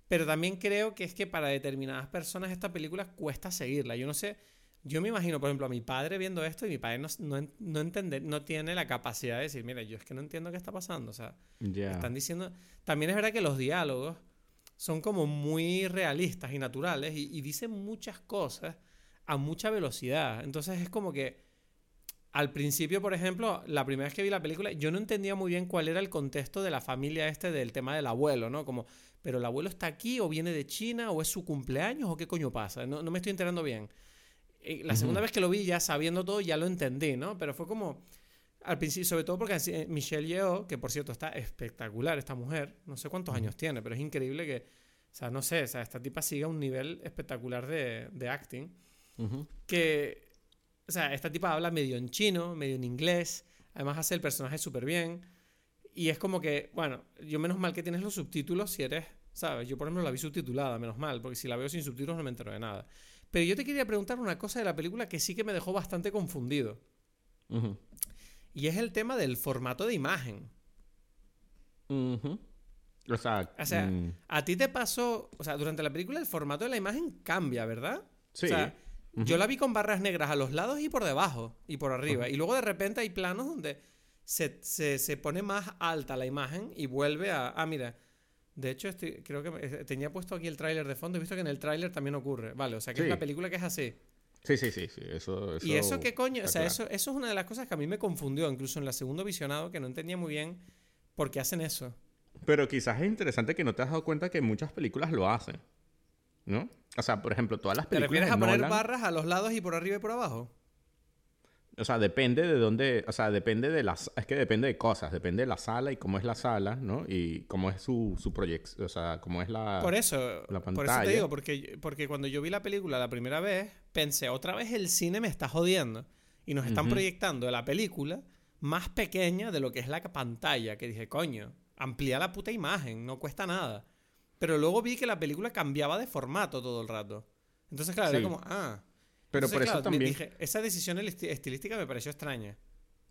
pero también creo que es que para determinadas personas esta película cuesta seguirla. Yo no sé, yo me imagino, por ejemplo, a mi padre viendo esto y mi padre no, no, no entender, no tiene la capacidad de decir, mira, yo es que no entiendo qué está pasando. O sea, Ya. están diciendo. También es verdad que los diálogos son como muy realistas y naturales y, y dicen muchas cosas a mucha velocidad. Entonces es como que al principio, por ejemplo, la primera vez que vi la película, yo no entendía muy bien cuál era el contexto de la familia este del tema del abuelo, ¿no? Como, pero el abuelo está aquí o viene de China o es su cumpleaños o qué coño pasa. No, no me estoy enterando bien. Eh, La segunda vez que lo vi ya sabiendo todo ya lo entendí, ¿no? Pero fue como al principio, sobre todo porque eh, Michelle Yeoh, que por cierto está espectacular esta mujer, no sé cuántos años tiene, pero es increíble que, o sea, no sé, o sea, esta tipa siga un nivel espectacular de, de acting, Que, o sea, esta tipa habla medio en chino, medio en inglés, además hace el personaje súper bien, y es como que, bueno, yo menos mal que tienes los subtítulos si eres, ¿sabes? Yo por ejemplo la vi subtitulada, menos mal, porque si la veo sin subtítulos no me entero de nada. Pero yo te quería preguntar una cosa de la película que sí que me dejó bastante confundido. Y es el tema del formato de imagen. Ujú. O sea, O sea, mm, A ti te pasó, o sea, durante la película el formato de la imagen cambia, ¿verdad? sí. O sea, Yo la vi con barras negras a los lados y por debajo y por arriba. Y luego de repente hay planos donde se, se- se pone más alta la imagen y vuelve a... Ah, mira. De hecho, estoy- creo que eh, tenía puesto aquí el tráiler de fondo. He visto que en el tráiler también ocurre. Vale, o sea, que es una película que es así. Sí, sí, sí, sí. Eso, eso y eso qué coño, o sea, claro. eso, eso es una de las cosas que a mí me confundió, incluso en la segundo visionado, que no entendía muy bien por qué hacen eso. Pero quizás es interesante que no te has dado cuenta que muchas películas lo hacen. ¿No? O sea, por ejemplo, todas las ¿Te películas refieres de a poner Nolan, barras a los lados y por arriba y por abajo? O sea, depende de dónde, o sea, depende de las, es que depende de cosas, depende de la sala y cómo es la sala, ¿no? Y cómo es su, su proyección, o sea, cómo es la... Por eso, la por eso te pantalla. digo, porque, porque cuando yo vi la película la primera vez, pensé, otra vez el cine me está jodiendo. Y nos están proyectando la película más pequeña de lo que es la pantalla. Que dije, coño, amplía la puta imagen, no cuesta nada. Pero luego vi que la película cambiaba de formato todo el rato. Entonces, claro, era Sí. como, ah. Pero Entonces, por eso claro, me también... dije, esa decisión esti- estilística me pareció extraña.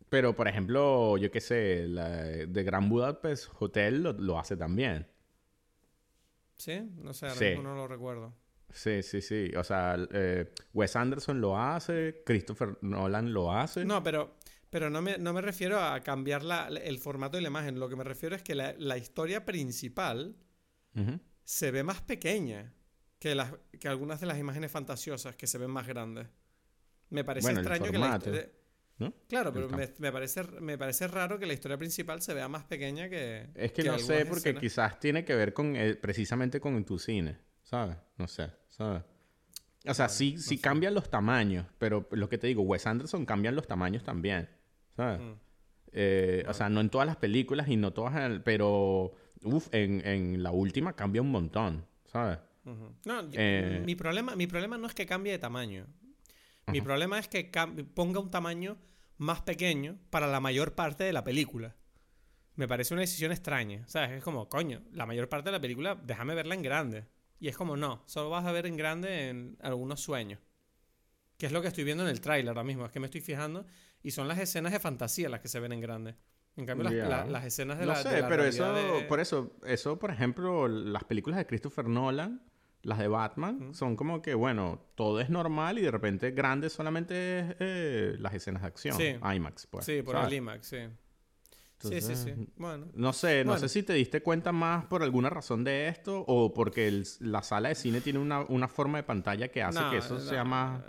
Pero, por ejemplo, yo qué sé, la de Gran Budapest Hotel lo, lo hace también. ¿Sí? No sé, ahora Sí. mismo no lo recuerdo. Sí, sí, sí. O sea, eh, Wes Anderson lo hace, Christopher Nolan lo hace. No, pero, pero no, me, no me refiero a cambiar la- el formato de la imagen. Lo que me refiero es que la, la historia principal. Se ve más pequeña que, las, que algunas de las imágenes fantasiosas que se ven más grandes. Me parece Bueno, el extraño que la formato, historia... ¿no? Claro, pero me, parece, me parece raro que la historia principal se vea más pequeña que... Es que, que no sé, porque escenas. quizás tiene que ver con eh, precisamente con tu cine, ¿sabes? No sé, ¿sabes? O sea, sí, sí cambian los tamaños, pero lo que te digo, Wes Anderson cambian los tamaños también, ¿sabes? Mm. Eh, O sea, no en todas las películas y no todas, en el- pero uf, en, en la última cambia un montón, ¿sabes? No, yo- Eh, mi, problema, mi problema no es que cambie de tamaño. Mi problema es que ponga un tamaño más pequeño para la mayor parte de la película. Me parece una decisión extraña. ¿Sabes? Es como, coño, la mayor parte de la película, déjame verla en grande. Y es como, no, solo vas a ver en grande en algunos sueños. Que es lo que estoy viendo en el tráiler ahora mismo. Es que me estoy fijando y son las escenas de fantasía las que se ven en grande. En cambio, las, Ya. la- las escenas de no la. sé, de la pero eso, de- por eso, eso, por ejemplo, las películas de Christopher Nolan, las de Batman, son como que, bueno, todo es normal y de repente grande solamente es eh, las escenas de acción. Sí. IMAX, pues. Sí, por ¿sabes? el IMAX, sí. sí, sí, sí. Bueno. No sé, no Bueno. sé si te diste cuenta más por alguna razón de esto o porque el- la sala de cine tiene una, una forma de pantalla que hace No, que eso no, sea más...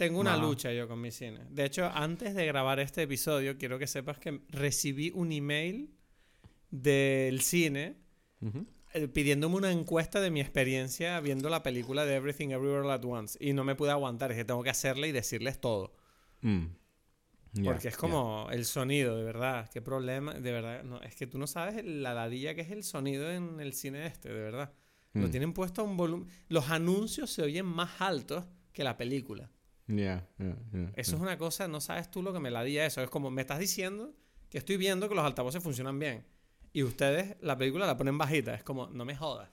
Tengo una lucha yo con mi cine. De hecho, antes de grabar este episodio, quiero que sepas que recibí un email del cine eh, pidiéndome una encuesta de mi experiencia viendo la película de Everything Everywhere All at Once. Y no me pude aguantar, es que tengo que hacerla y decirles todo. Mm. Porque es como el sonido, de verdad. Qué problema, de verdad. No, es que tú no sabes la ladilla que es el sonido en el cine este, de verdad. Lo Mm. tienen puesto a un volumen. Los anuncios se oyen más altos que la película. Eso es una cosa, no sabes tú lo que me ladilla eso. Es como, me estás diciendo que estoy viendo que los altavoces funcionan bien. Y ustedes la película la ponen bajita. Es como, no me jodas.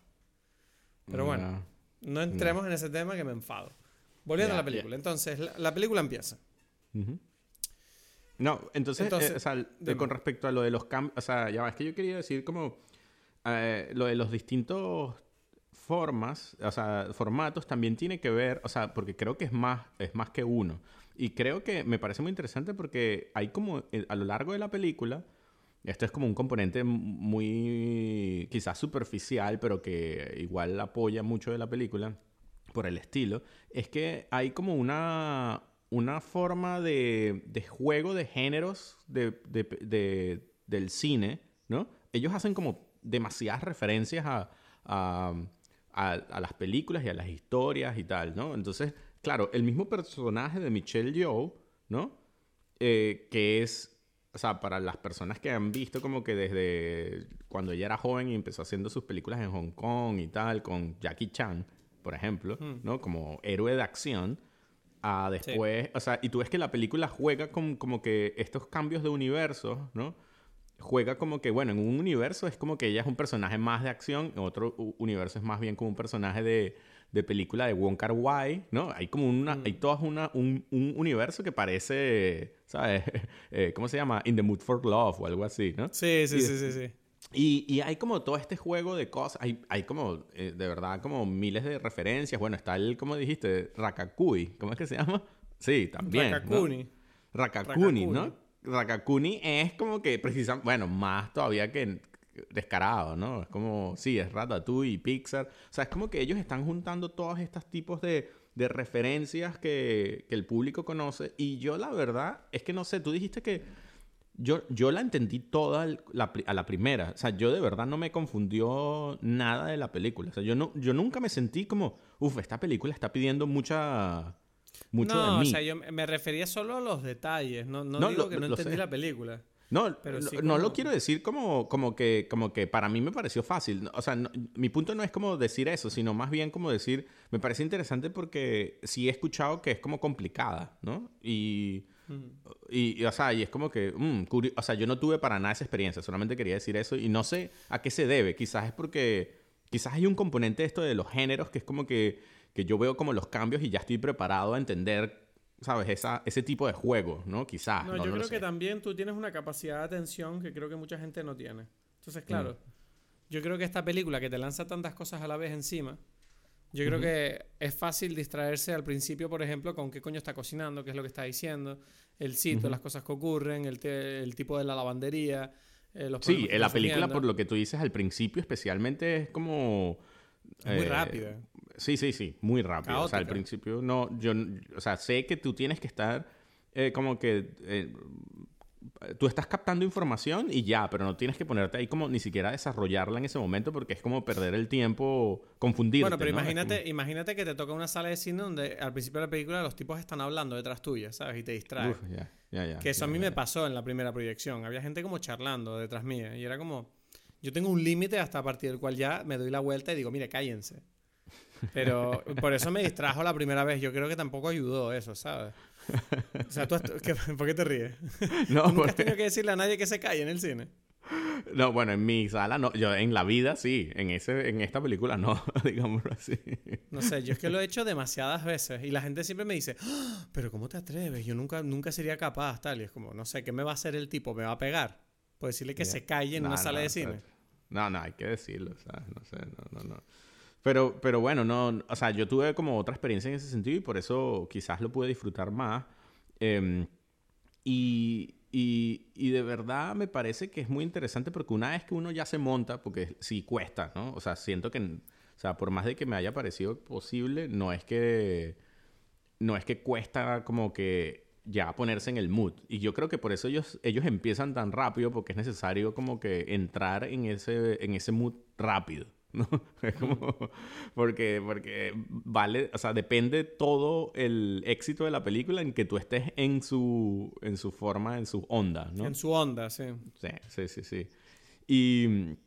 Pero bueno, no entremos en ese tema que me enfado. Volviendo a la película. Entonces, la, la película empieza. No, entonces, Entonces, eh, o sea, eh, con respecto a lo de los cambios, o sea, ya va, es que yo quería decir como eh, lo de los distintos formas, o sea, formatos también tiene que ver, o sea, porque creo que es más, es más que uno. Y creo que me parece muy interesante porque hay como eh, a lo largo de la película, esto es como un componente muy quizás superficial, pero que igual apoya mucho de la película por el estilo, es que hay como una, una forma de, de juego de géneros de, de- de- del cine, ¿no? Ellos hacen como demasiadas referencias a, a, a- a las películas y a las historias y tal, ¿no? Entonces, claro, el mismo personaje de Michelle Yeoh, ¿no? Eh, que es, o sea, para las personas que han visto como que desde cuando ella era joven y empezó haciendo sus películas en Hong Kong y tal, con Jackie Chan, por ejemplo, ¿no? Como héroe de acción. A después, o sea, y tú ves que la película juega con como que estos cambios de universo, ¿no? Juega como que, bueno, en un universo es como que ella es un personaje más de acción, en otro universo es más bien como un personaje de, de película de Wong Kar Wai, ¿no? Hay como una, hay todas una, un, un universo que parece, ¿sabes? Eh, ¿Cómo se llama? In the Mood for Love o algo así, ¿no? Sí, sí, Y sí, sí, sí. Y, y hay como todo este juego de cosas, hay, hay como, eh, de verdad, como miles de referencias. Bueno, está el, como dijiste, Rakakui, ¿cómo es que se llama? Sí, también. ¿no? Rakakuni. Rakakuni, ¿no? Rakakuni. Es como que precisamente, bueno, más todavía que descarado, ¿no? Es como, sí, es Ratatouille y Pixar. O sea, es como que ellos están juntando todos estos tipos de, de referencias que, el público conoce. Y yo la verdad es que no sé, tú dijiste que yo, yo la entendí toda la a la primera. O sea, yo de verdad no me confundió nada de la película. O sea, yo, no, yo nunca me sentí como, uff, esta película está pidiendo mucha... Mucho no, de mí. o sea, yo me refería solo a los detalles. No, no, No, digo lo- que no entendí sé. la película. No, Pero no, sí no lo como- quiero decir como, como, que, como que para mí me pareció fácil. O sea, no- mi punto no es como decir eso, sino más bien como decir, me parece interesante porque sí he escuchado que es como complicada, ¿no? Y, y, y, o sea, y es como que, mm, curi- o sea, yo no tuve para nada esa experiencia, solamente quería decir eso y no sé a qué se debe. Quizás es porque, quizás hay un componente de esto de los géneros que es como que, que yo veo como los cambios y ya estoy preparado a entender, ¿sabes? Esa, ese tipo de juego, ¿no? Quizás. No, no, yo no creo que también tú tienes una capacidad de atención que creo que mucha gente no tiene. Entonces, claro, Mm. yo creo que esta película que te lanza tantas cosas a la vez encima, yo creo que es fácil distraerse al principio, por ejemplo, con qué coño está cocinando, qué es lo que está diciendo, el sitio, las cosas que ocurren, el, tipo de la lavandería, eh, los Sí, en la está película, por lo que tú dices al principio, especialmente es como. Es muy eh, rápida. Sí, sí, sí, muy rápido. O sea, al Caótica. principio no. Yo, o sea, sé que tú tienes que estar eh, como que. eh, tú estás captando información y ya, pero no tienes que ponerte ahí como ni siquiera desarrollarla en ese momento porque es como perder el tiempo confundido. Bueno, pero imagínate, imagínate que te toca una sala de cine donde al principio de la película los tipos están hablando detrás tuya, ¿sabes? Y te distraen. que eso a mí me pasó en la primera proyección. Había gente como charlando detrás mía y era como, yo tengo un límite hasta a partir del cual ya me doy la vuelta y digo, mire, cállense. Pero por eso me distrajo la primera vez. Yo creo que tampoco ayudó eso, ¿sabes? O sea, ¿tú ¿por qué te ríes? No, ¿Nunca has tenido que decirle a nadie que se calle en el cine? No, bueno, en mi sala no. Yo en la vida sí. En, ese, en esta película no, digámoslo así. No sé, yo es que lo he hecho demasiadas veces. Y la gente siempre me dice, ¡Ah! pero ¿cómo te atreves? Yo nunca, nunca sería capaz, tal. Y es como, no sé, ¿qué me va a hacer el tipo? ¿Me va a pegar? Por decirle que se calle en una sala de cine. No, no, hay que decirlo, ¿sabes? No sé, no, no, no. Pero, pero bueno, no, o sea, yo tuve como otra experiencia en ese sentido y por eso quizás lo pude disfrutar más. Em, y, y, y, de verdad me parece que es muy interesante porque una vez que uno ya se monta, porque sí cuesta, ¿no? O sea, siento que, o sea, por más de que me haya parecido posible, no es que, no es que cuesta como que ya ponerse en el mood. Y yo creo que por eso ellos, ellos empiezan tan rápido porque es necesario como que entrar en ese, en ese mood rápido. ¿No? Es como, porque, porque vale, o sea, depende todo el éxito de la película en que tú estés en su, en su forma, en su onda, ¿no? En su onda, sí. Sí, sí, sí, sí. Y,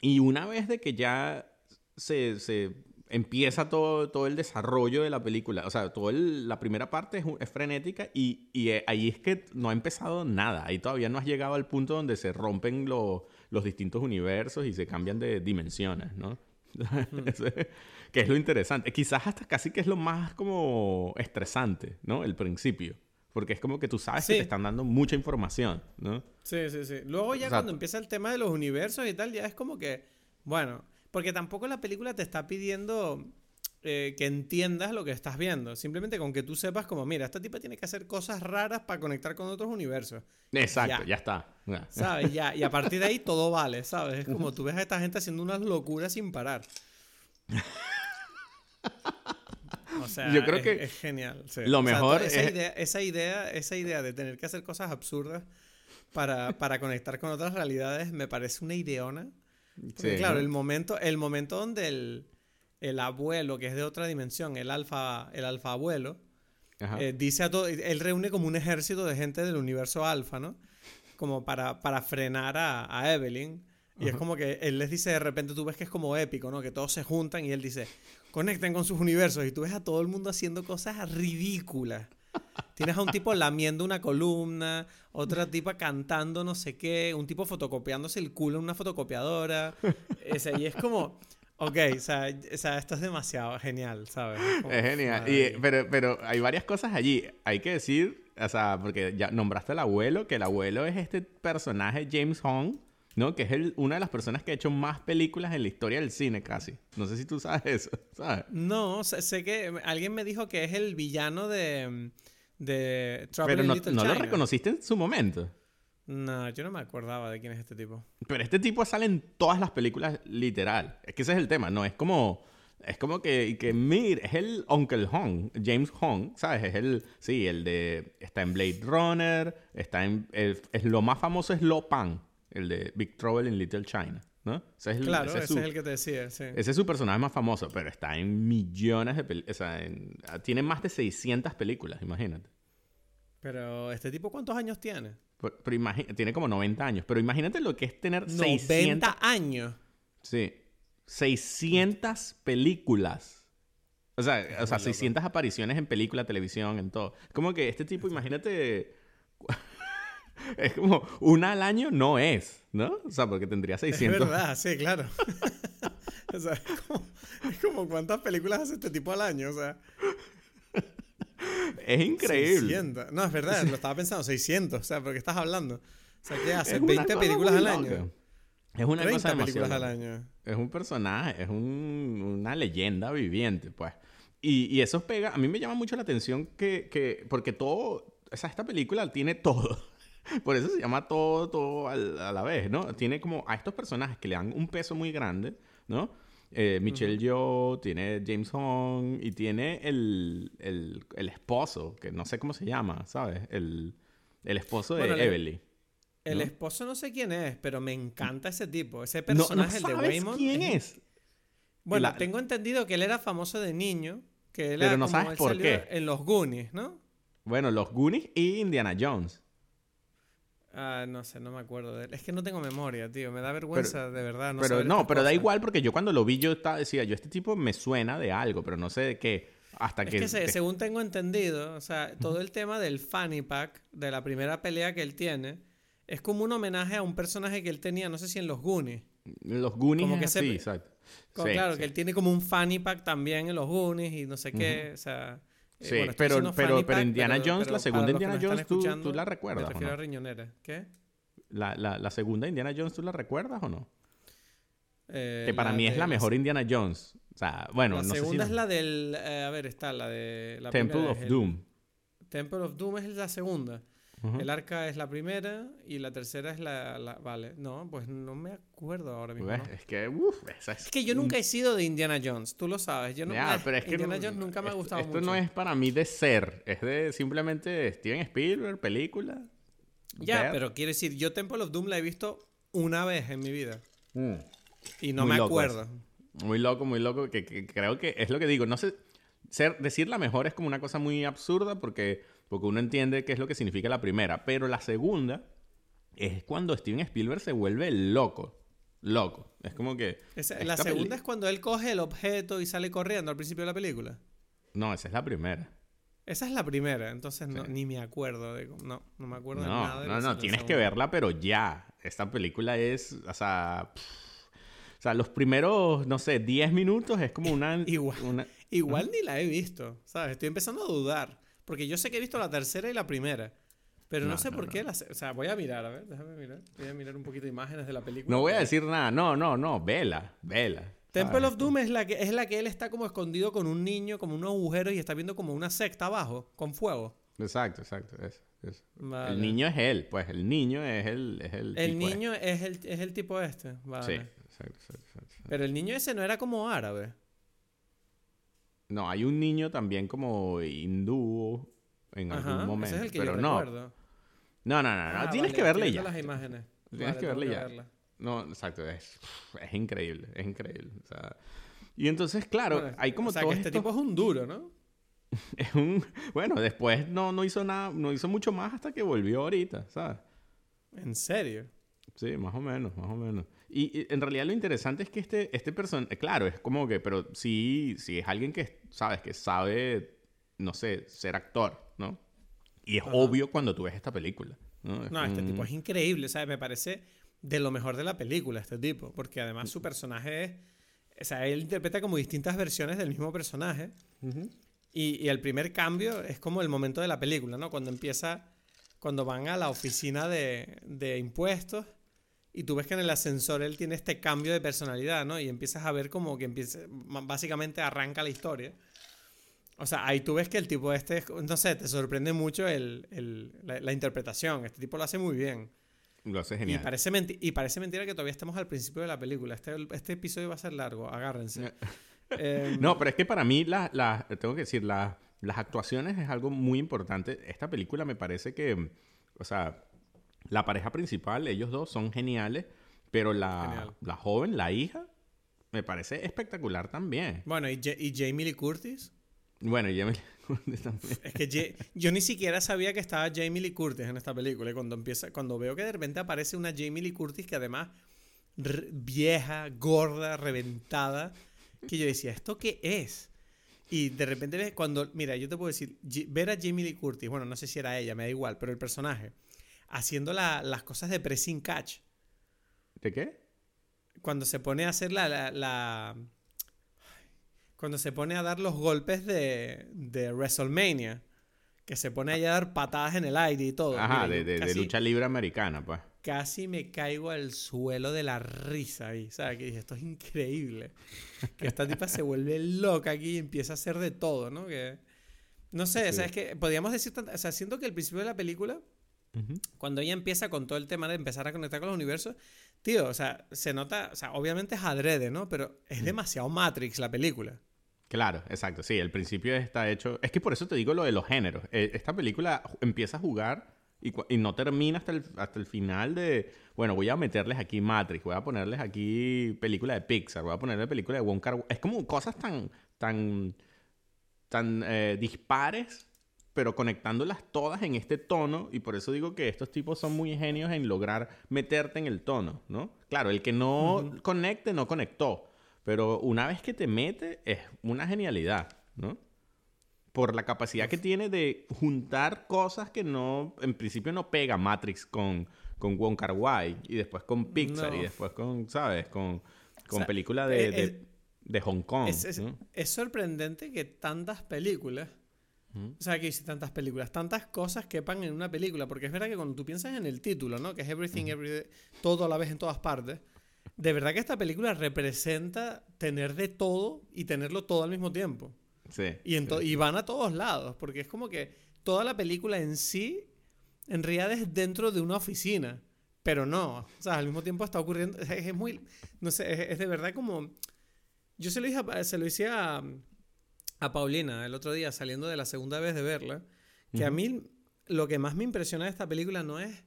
y una vez de que ya se, se empieza todo, todo el desarrollo de la película, o sea, toda la primera parte es, frenética y, y, eh, ahí es que no ha empezado nada, ahí todavía no has llegado al punto donde se rompen los los distintos universos y se cambian de dimensiones, ¿no? que es lo interesante. Quizás hasta casi que es lo más como estresante, ¿no? El principio. Porque es como que tú sabes que te están dando mucha información, ¿no? Sí, sí, sí. Luego ya cuando empieza el tema de los universos y tal, ya es como que, bueno, porque tampoco la película te está pidiendo eh, que entiendas lo que estás viendo. Simplemente con que tú sepas como, mira, esta tipa tiene que hacer cosas raras para conectar con otros universos. Exacto, ya, está. ¿Sabes? Ya. Y a partir de ahí todo vale, ¿sabes? Es como tú ves a esta gente haciendo unas locuras sin parar. O sea, yo creo que es genial. Lo mejor esa, idea, esa, idea, esa idea de tener que hacer cosas absurdas para, para conectar con otras realidades me parece una ideona. sí, claro, el momento, el momento donde el, el abuelo, que es de otra dimensión, el alfa, el alfa abuelo, eh, dice a todo, él reúne como un ejército de gente del universo alfa, ¿no? Como para, para frenar a, Evelyn. Y es como que él les dice de repente, tú ves que es como épico, ¿no? Que todos se juntan y él dice, conecten con sus universos. Y tú ves a todo el mundo haciendo cosas ridículas. Tienes a un tipo lamiendo una columna, otra tipa cantando no sé qué, un tipo fotocopiándose el culo en una fotocopiadora. Ese, y es como, Ok, o sea, esto es demasiado genial, ¿sabes? Es, genial. pero, pero hay varias cosas allí. Hay que decir, o sea, porque ya nombraste al abuelo, que el abuelo es este personaje, James Hong, ¿no? Que es el, una de las personas que ha hecho más películas en la historia del cine, casi. No sé si tú sabes eso, ¿sabes? No, sé, que alguien me dijo que es el villano de, de Trouble Pero no, no lo reconociste en su momento. No, yo no me acordaba de quién es este tipo. Pero este tipo sale en todas las películas, literal. Es que ese es el tema, ¿no? Es como... Es como que, que mire, es el Uncle Hong, James Hong, ¿sabes? Es el, sí, el de, está en Blade Runner, está en, es, lo más famoso es Lo Pan, el de Big Trouble in Little China, ¿no? Ese es el, claro, ese, es, el que te decía, sí. Ese es su personaje más famoso, pero está en millones de películas, o sea, tiene más de 600 películas, imagínate. Pero, ¿este tipo cuántos años tiene? Pero, tiene como 90 años. Pero imagínate lo que es tener 90 años. Sí. 600 películas. O sea, o sea 600 apariciones en película, televisión, en todo. Como que este tipo, imagínate... es como una al año no es, ¿no? O sea, porque tendría 600. Es verdad, sí, claro. o sea, es como, es como cuántas películas hace este tipo al año, o sea es increíble. 600. No, es verdad, lo estaba pensando, 600. O sea, ¿por qué estás hablando? O sea, ¿qué hace? ¿20 películas al año? Es una cosa películas al año. Es un personaje, es un, una leyenda viviente, pues. Y, y, eso pega, a mí me llama mucho la atención que, que porque todo, o sea, esta película tiene todo. Por eso se llama todo, todo a la vez, ¿no? Tiene como a estos personajes que le dan un peso muy grande, ¿no? Eh, Michelle Yeoh, tiene James Hong y tiene el, el, el, esposo, que no sé cómo se llama, ¿sabes? El, el esposo de Evelyn. El ¿no? esposo no sé quién es, pero me encanta ese tipo. Ese No, no personaje, el de sabes Waymond. quién es. Bueno, La- tengo entendido que él era famoso de niño. Que él Pero era no como sabes él por qué. En los Goonies, ¿no? Bueno, los Goonies y Indiana Jones. Ah, no sé, no me acuerdo de él. Es que no tengo memoria, tío. Me da vergüenza, de verdad. No pero no, pero da igual porque yo cuando lo vi yo estaba, decía, yo este tipo me suena de algo, pero no sé de qué. Hasta Es que... que se- te- según tengo entendido, o sea, todo el tema del fanny pack, de la primera pelea que él tiene, es como un homenaje a un personaje que él tenía, no sé si en los Goonies. Los Goonies como es que así, se- exacto. Como, Sí, claro, sí. que él tiene como un fanny pack también en los Goonies y no sé qué, o sea... eh, Sí, bueno, pero- pero- pero Indiana Jones, la segunda Indiana Jones, ¿tú- tú la recuerdas Me refiero no? a riñonera. ¿Qué? La, la, la segunda Indiana Jones, ¿tú la recuerdas o no? Eh, Que para mí es la mejor Indiana Jones. O sea, bueno, La no sé segunda si... es la del... eh, a ver, está la de... La Temple of Doom. Temple of Doom es la segunda. El arca es la primera y la tercera es la, la- Vale, no, pues no me acuerdo ahora mismo. Es que, uff, esa es... Es que yo nunca he sido de Indiana Jones, tú lo sabes. Yo no, pero es que Indiana no- Jones nunca me ha esto- gustado esto mucho. no es para mí de ser, es de simplemente Steven Spielberg, película. Ya, pero quiero decir, yo Temple of Doom la he visto una vez en mi vida Mm. y no Muy me acuerdo. Muy loco, muy loco, que, que creo que es lo que digo, no sé, ser, decir la mejor es como una cosa muy absurda porque, porque uno entiende qué es lo que significa la primera, pero la segunda es cuando Steven Spielberg se vuelve loco, loco. Es como que... Esa- la segunda es cuando él coge el objeto y sale corriendo al principio de la película. No, esa es la primera. Esa es la primera, entonces no- Sí. ni me acuerdo de... No, no me acuerdo de nada. de no, no, tienes que verla, pero ya. Esta película es, o sea, pff, o sea, los primeros, no sé, 10 minutos es como una... Igual. una- Igual ni la he visto, ¿sabes? Estoy empezando a dudar. Porque yo sé que he visto la tercera y la primera. Pero no, No, sé no, por qué. la se- o sea, voy a mirar, a ver, déjame mirar. Voy a mirar un poquito de imágenes de la película. No voy a decir nada, no, no, no, vela, vela. Temple ¿sabes? of Doom es la, que, es la que él está como escondido con un niño, como unos agujeros y está viendo como una secta abajo, con fuego. Exacto, exacto, eso, eso. Vale. El niño es él, pues el niño es el... Es el, El tipo niño es el, es el tipo este. este. Vale. Sí, exacto, exacto, exacto. Pero el niño ese no era como árabe. No, hay un niño también como hindú en Ajá, algún momento, ese es el que pero yo no. recuerdo. No, no, no, no, Ah, tienes vale, que verle ya. las imágenes. Tienes Vale, que verle ya. No, exacto, es, es increíble, es increíble. o sea, y entonces, claro, Bueno, hay como o sea, todo que este esto- tipo es un duro, ¿no? es un... Bueno, después no, no hizo nada, no hizo mucho más hasta que volvió ahorita, ¿sabes? En serio. Sí, más o menos, más o menos. Y, y en realidad lo interesante es que este, este personaje, claro, es como que, pero sí, sí es alguien que, ¿sabes? Que sabe, no sé, ser actor, ¿no? Y es Ajá. obvio cuando tú ves esta película, ¿no? Es No, este un- tipo es increíble, ¿sabes? Me parece de lo mejor de la película, este tipo. Porque además su personaje es. O sea, él interpreta como distintas versiones del mismo personaje. Ujú. Y, y el primer cambio es como el momento de la película, ¿no? Cuando empieza. Cuando van a la oficina de, de impuestos. Y tú ves que en el ascensor él tiene este cambio de personalidad, ¿no? Y empiezas a ver como que empieza. Básicamente arranca la historia. O sea, ahí tú ves que el tipo este, es- no sé, te sorprende mucho el, el- la, la interpretación. Este tipo lo hace muy bien. Lo hace Y genial. parece, menti- y parece mentira que todavía estemos al principio de la película. Este, este episodio va a ser largo, agárrense. Em, No, pero es que para mí, la, la- tengo que decir, la- las actuaciones es algo muy importante. Esta película me parece que, o sea, la pareja principal, ellos dos son geniales, pero la, Genial. la joven, la hija, me parece espectacular también. Bueno, ¿y, y Jamie Lee Curtis? Bueno, y Emily Curtis también. Es que yo ni siquiera sabía que estaba Jamie Lee Curtis en esta película. Y cuando, empieza, cuando veo que de repente aparece una Jamie Lee Curtis que además r- vieja, gorda, reventada, que yo decía, ¿esto qué es? Y de repente ves cuando, mira, yo te puedo decir, ver a Jamie Lee Curtis, bueno, no sé si era ella, me da igual, pero el personaje, haciendo la- las cosas de pressing catch, ¿De qué? cuando se pone a hacer la, la- la- cuando se pone a dar los golpes de, de WrestleMania, que se pone ahí a dar patadas en el aire y todo. Ajá, de, de- lucha libre americana, pues. casi me caigo al suelo de la risa ahí, ¿sabes? Que dije, esto es increíble. Que esta tipa se vuelve loca aquí y empieza a hacer de todo, ¿no? Que no sé, Sí. ¿sabes que Podríamos decir, o sea, siento que el principio de la película Cuando ella empieza con todo el tema de empezar a conectar con los universos, tío, o sea, se nota, o sea, obviamente es adrede, ¿no? Pero es demasiado Matrix la película. Claro, exacto. Sí, el principio está hecho. Es que por eso te digo lo de los géneros. Eh, Esta película empieza a jugar Y, no termina hasta el, hasta el final de, bueno, voy a meterles aquí Matrix, voy a ponerles aquí película de Pixar, voy a ponerle película de Wong Kar Es como cosas tan, tan, tan eh, dispares, pero conectándolas todas en este tono. Y por eso digo que estos tipos son muy genios en lograr meterte en el tono, ¿no? Claro, el que no conecte, no conectó. Pero una vez que te mete, es una genialidad, ¿no? Por la capacidad que tiene de juntar cosas que no, en principio no pega Matrix con, con Wong Kar Wai y después con Pixar No. y después con, ¿sabes? Con, con sea, película de, eh, de, eh, de Hong Kong. Es, es- ¿no? es sorprendente que tantas películas, O sea, que hice tantas películas, tantas cosas quepan en una película, porque es verdad que cuando tú piensas en el título, ¿no? Que es Everything, every todo a la vez en todas partes, de verdad que esta película representa tener de todo y tenerlo todo al mismo tiempo. Sí. Y, sí, y van a todos lados, porque es como que toda la película en sí, en realidad es dentro de una oficina, pero no, o sea, al mismo tiempo está ocurriendo, es, es muy, no sé, es, es de verdad como, yo se lo dije, a- se lo hice a, a Paulina el otro día, saliendo de la segunda vez de verla, que a mí lo que más me impresiona de esta película no es,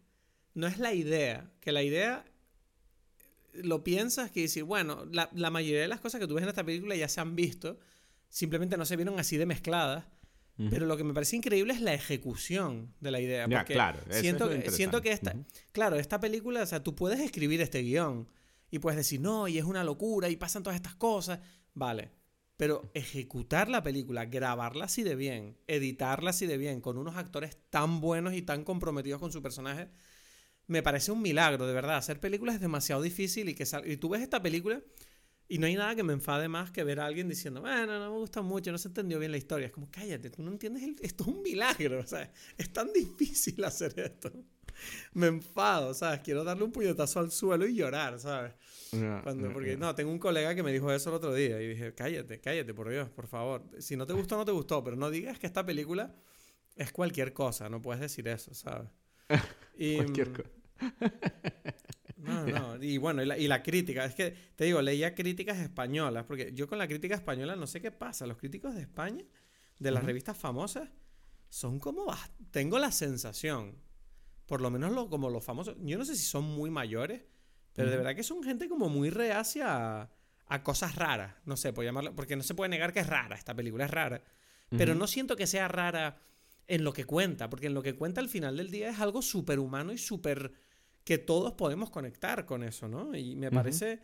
no es la idea, que la idea lo piensas que decir, bueno, la, la mayoría de las cosas que tú ves en esta película ya se han visto, simplemente no se vieron así de mezcladas. Pero lo que me parece increíble es la ejecución de la idea. Ya, porque claro, eso es Siento, que, siento que esta, claro, esta película, o sea, tú puedes escribir este guion y puedes decir, no, y es una locura y pasan todas estas cosas. Vale. Pero ejecutar la película, grabarla así de bien, editarla así de bien, con unos actores tan buenos y tan comprometidos con su personaje, me parece un milagro, de verdad. Hacer películas es demasiado difícil y que sal- y tú ves esta película y no hay nada que me enfade más que ver a alguien diciendo, bueno, no me gusta mucho, no se entendió bien la historia. Es como, cállate, tú no entiendes, el- esto es un milagro, sea, es tan difícil hacer esto. Me enfado, ¿sabes? Quiero darle un puñetazo al suelo y llorar, ¿sabes? Ya, Cuando, porque ya. no, tengo un colega que me dijo eso el otro día y dije, cállate, cállate, por Dios, por favor. Si no te gustó, no te gustó, pero no digas que esta película es cualquier cosa, no puedes decir eso, ¿sabes? Y, Cualquier mm, cosa. no, no. Y bueno, y la, y la crítica. Es que, te digo, leía críticas españolas, porque yo con la crítica española no sé qué pasa. Los críticos de España, de las revistas famosas, son como... Tengo la sensación, por lo menos lo, como los famosos, yo no sé si son muy mayores, pero de verdad que son gente como muy reacia a, a cosas raras. No sé, por llamarlo, porque no se puede negar que es rara, esta película es rara. Pero no siento que sea rara en lo que cuenta, porque en lo que cuenta al final del día es algo súper humano y súper que todos podemos conectar con eso, ¿no? Y me parece,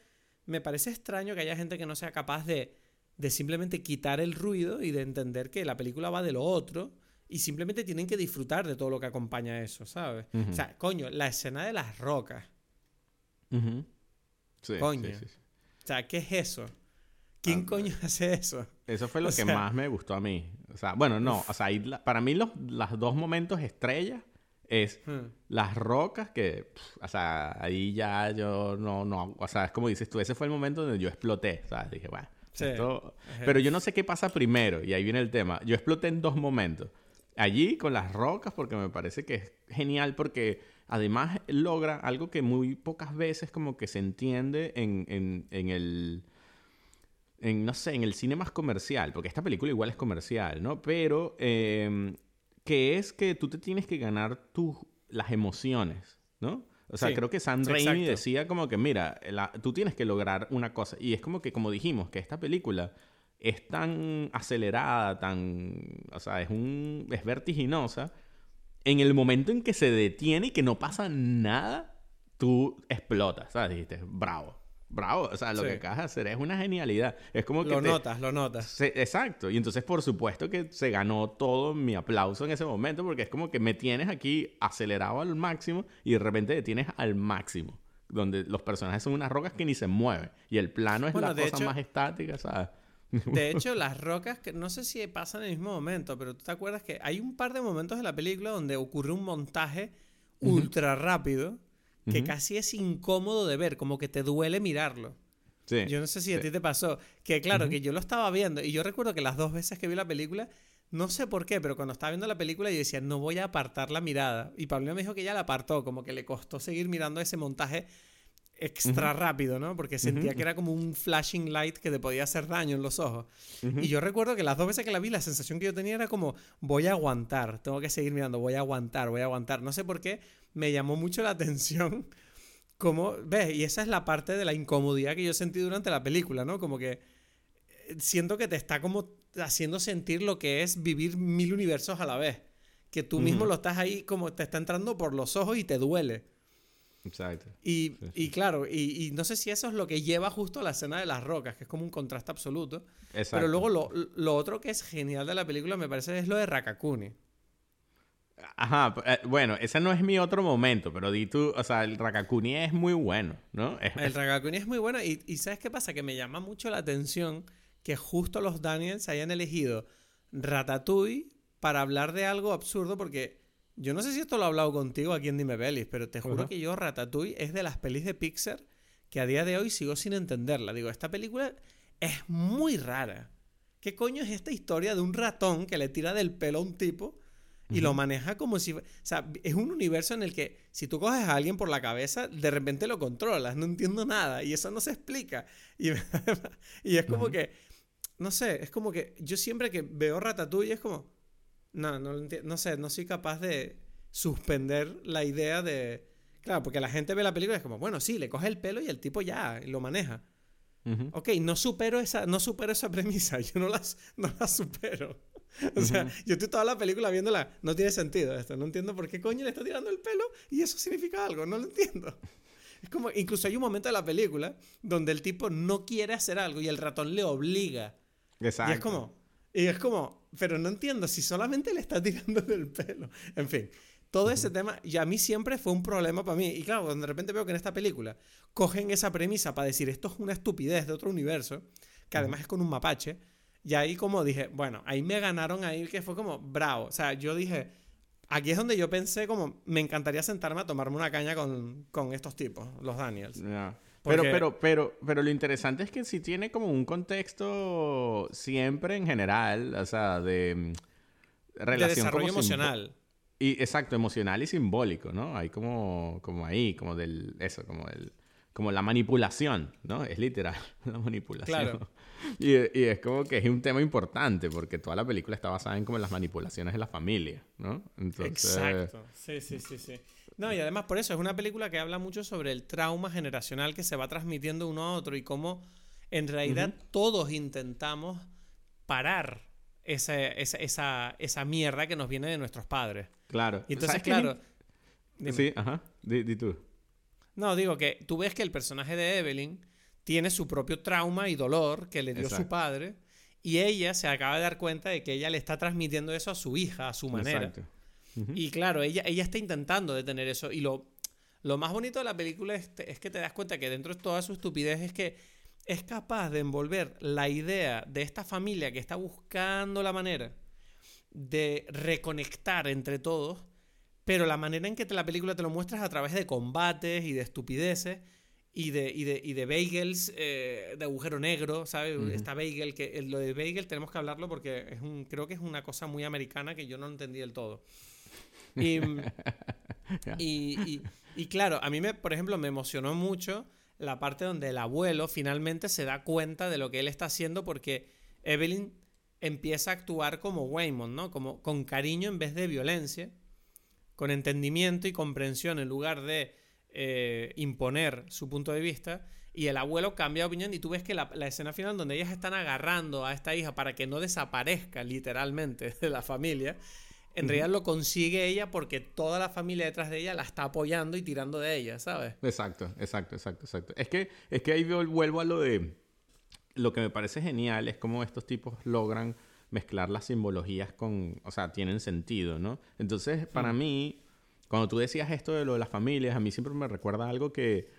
me parece extraño que haya gente que no sea capaz de, de simplemente quitar el ruido y de entender que la película va de lo otro y simplemente tienen que disfrutar de todo lo que acompaña eso, ¿sabes? O sea, coño, la escena de las rocas. Sí, sí, Coño. sí, sí. O sea, ¿qué es eso? ¿Quién Ah, coño hace eso? Eso fue lo O que sea- más me gustó a mí. O sea, bueno, no, o sea, la- para mí los, los dos momentos estrellas es Hmm. las rocas que, o sea, ahí ya yo no, no, o sea, es como dices tú, ese fue el momento donde yo exploté, o sea, dije, bueno, Sí. esto... Ajá. Pero yo no sé qué pasa primero, y ahí viene el tema. Yo exploté en dos momentos. Allí con las rocas, porque me parece que es genial, porque además logra algo que muy pocas veces como que se entiende en, en, en el... En, no sé, en el cine más comercial, porque esta película igual es comercial, ¿no? Pero eh, que es que tú te tienes que ganar tus las emociones, ¿no? O sea, Sí, creo que Sam Raimi exacto. decía como que, mira, la- tú tienes que lograr una cosa. Y es como que, como dijimos, que esta película es tan acelerada, tan... O sea, es, un, es vertiginosa. En el momento en que se detiene y que no pasa nada, tú explotas, ¿sabes? Dijiste, bravo, bravo. O sea, lo Sí. que acabas de hacer es una genialidad. Es como que Lo te- notas, lo notas. se- exacto. Y entonces, por supuesto que se ganó todo mi aplauso en ese momento, porque es como que me tienes aquí acelerado al máximo y de repente detienes al máximo. Donde los personajes son unas rocas que ni se mueven. Y el plano es Bueno, la cosa hecho- más estática, ¿sabes? De hecho, las rocas, que no sé si pasan en el mismo momento, pero tú te acuerdas que hay un par de momentos de la película donde ocurre un montaje ultra rápido que casi es incómodo de ver, como que te duele mirarlo. Sí. Yo no sé si a ti te pasó, que claro, que yo lo estaba viendo y yo recuerdo que las dos veces que vi la película, no sé por qué, pero cuando estaba viendo la película yo decía, no voy a apartar la mirada. Y Paulina me dijo que ella la apartó, como que le costó seguir mirando ese montaje extra rápido, ¿no? Porque sentía que era como un flashing light que te podía hacer daño en los ojos. Y yo recuerdo que las dos veces que la vi, la sensación que yo tenía era como, voy a aguantar, tengo que seguir mirando, voy a aguantar, voy a aguantar. No sé por qué, me llamó mucho la atención como, ves, y esa es la parte de la incomodidad que yo sentí durante la película, ¿no? Como que eh, siento que te está como haciendo sentir lo que es vivir mil universos a la vez. Que tú mismo lo estás ahí como te está entrando por los ojos y te duele. Exacto. Y, y claro, y, y, no sé si eso es lo que lleva justo a la escena de las rocas, que es como un contraste absoluto. Exacto. Pero luego lo, lo, otro que es genial de la película me parece es lo de Rakakuni. Ajá, eh, bueno, ese no es mi otro momento, pero di tú, o sea, el Rakakuni es muy bueno, ¿no? El Rakakuni es muy bueno y, y ¿sabes qué pasa? Que me llama mucho la atención que justo los Daniels hayan elegido Ratatouille para hablar de algo absurdo porque yo no sé si esto lo he hablado contigo aquí en Dime Pelis, pero te juro que yo Ratatouille es de las pelis de Pixar que a día de hoy sigo sin entenderla. Digo, esta película es muy rara. ¿Qué coño es esta historia de un ratón que le tira del pelo a un tipo y lo maneja como si... O sea, es un universo en el que si tú coges a alguien por la cabeza, de repente lo controlas. No entiendo nada y eso no se explica. Y, y es como que... No sé, es como que yo siempre que veo Ratatouille es como no, no, no sé, no soy capaz de suspender la idea de... Claro, porque la gente ve la película y es como, bueno, sí, le coge el pelo y el tipo ya lo maneja. Ok, no supero, esa, no supero esa premisa, yo no, las, no la supero. O sea, yo estoy toda la película viéndola, no tiene sentido esto, no entiendo por qué coño le está tirando el pelo y eso significa algo, no lo entiendo. Es como, incluso hay un momento de la película donde el tipo no quiere hacer algo y el ratón le obliga. Exacto. Y es como, y es como, pero no entiendo si solamente le está tirando del pelo. En fin, todo ese tema, y a mí siempre fue un problema para mí. Y claro, cuando de repente veo que en esta película cogen esa premisa para decir esto es una estupidez de otro universo, que además es con un mapache, y ahí como dije, bueno, ahí me ganaron ahí que fue como bravo. O sea, yo dije, aquí es donde yo pensé como, me encantaría sentarme a tomarme una caña con, con estos tipos, los Daniels. Pero, pero, pero, pero lo interesante es que sí tiene como un contexto siempre en general, o sea, de mm, relación de desarrollo emocional. Y exacto, emocional y simbólico, ¿no? Hay como, como ahí, como del, eso, como el, como la manipulación, ¿no? Es literal, la manipulación. Claro. Y, y, es como que es un tema importante porque toda la película está basada en como las manipulaciones de la familia, ¿no? Entonces... Exacto, sí, sí, sí, sí. No, y además por eso es una película que habla mucho sobre el trauma generacional que se va transmitiendo uno a otro y cómo en realidad todos intentamos parar esa, esa, esa, mierda que nos viene de nuestros padres. Claro. Y entonces, claro. Sí, ajá. Di, tú. No, digo que tú ves que el personaje de Evelyn tiene su propio trauma y dolor que le dio su padre y ella se acaba de dar cuenta de que ella le está transmitiendo eso a su hija, a su manera. Exacto. Y claro, ella, ella está intentando detener eso. Y lo, lo más bonito de la película es, es, que te das cuenta que dentro de toda su estupidez es que es capaz de envolver la idea de esta familia que está buscando la manera de reconectar entre todos, pero la manera en que la película te lo muestra es a través de combates y de estupideces y de, y de, y de bagels eh, de agujero negro, ¿sabes? Esta bagel, que lo de bagel tenemos que hablarlo porque es un, creo que es una cosa muy americana que yo no entendí del todo. Y, y, claro, a mí, me, por ejemplo, me emocionó mucho la parte donde el abuelo finalmente se da cuenta de lo que él está haciendo porque Evelyn empieza a actuar como Waymond, ¿no? Como con cariño en vez de violencia, con entendimiento y comprensión en lugar de eh, imponer su punto de vista. Y el abuelo cambia de opinión y tú ves que la, la, escena final donde ellas están agarrando a esta hija para que no desaparezca literalmente de la familia, en realidad lo consigue ella porque toda la familia detrás de ella la está apoyando y tirando de ella, ¿sabes? Exacto, exacto, exacto, exacto. Es que, es que ahí vuelvo a lo de... Lo que me parece genial es cómo estos tipos logran mezclar las simbologías con... O sea, tienen sentido, ¿no? Entonces, para mí, cuando tú decías esto de lo de las familias, a mí siempre me recuerda algo que...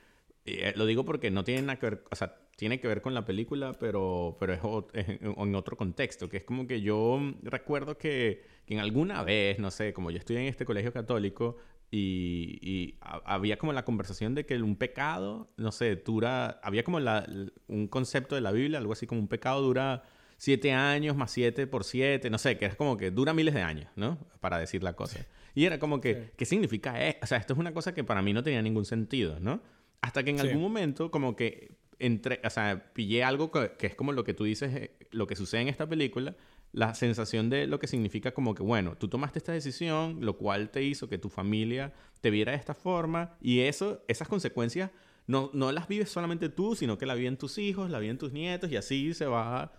Eh, lo digo porque no tiene nada que ver... O sea, tiene que ver con la película, pero, pero es, en otro contexto, que es como que yo recuerdo que, que, en alguna vez, no sé, como yo estoy en este colegio católico y, y había como la conversación de que un pecado, no sé, dura, había como la, un concepto de la Biblia, algo así como un pecado dura siete años más siete por siete, no sé, que es como que dura miles de años, ¿no? Para decir la cosa. Y era como que, ¿qué significa? esto? O sea, esto es una cosa que para mí no tenía ningún sentido, ¿no? hasta que en algún momento como que entre, o sea, pillé algo que, que, es como lo que tú dices, eh, lo que sucede en esta película, la sensación de lo que significa como que, bueno, tú tomaste esta decisión, lo cual te hizo que tu familia te viera de esta forma y eso, esas consecuencias no, no las vives solamente tú, sino que la viven tus hijos, la viven tus nietos y así se va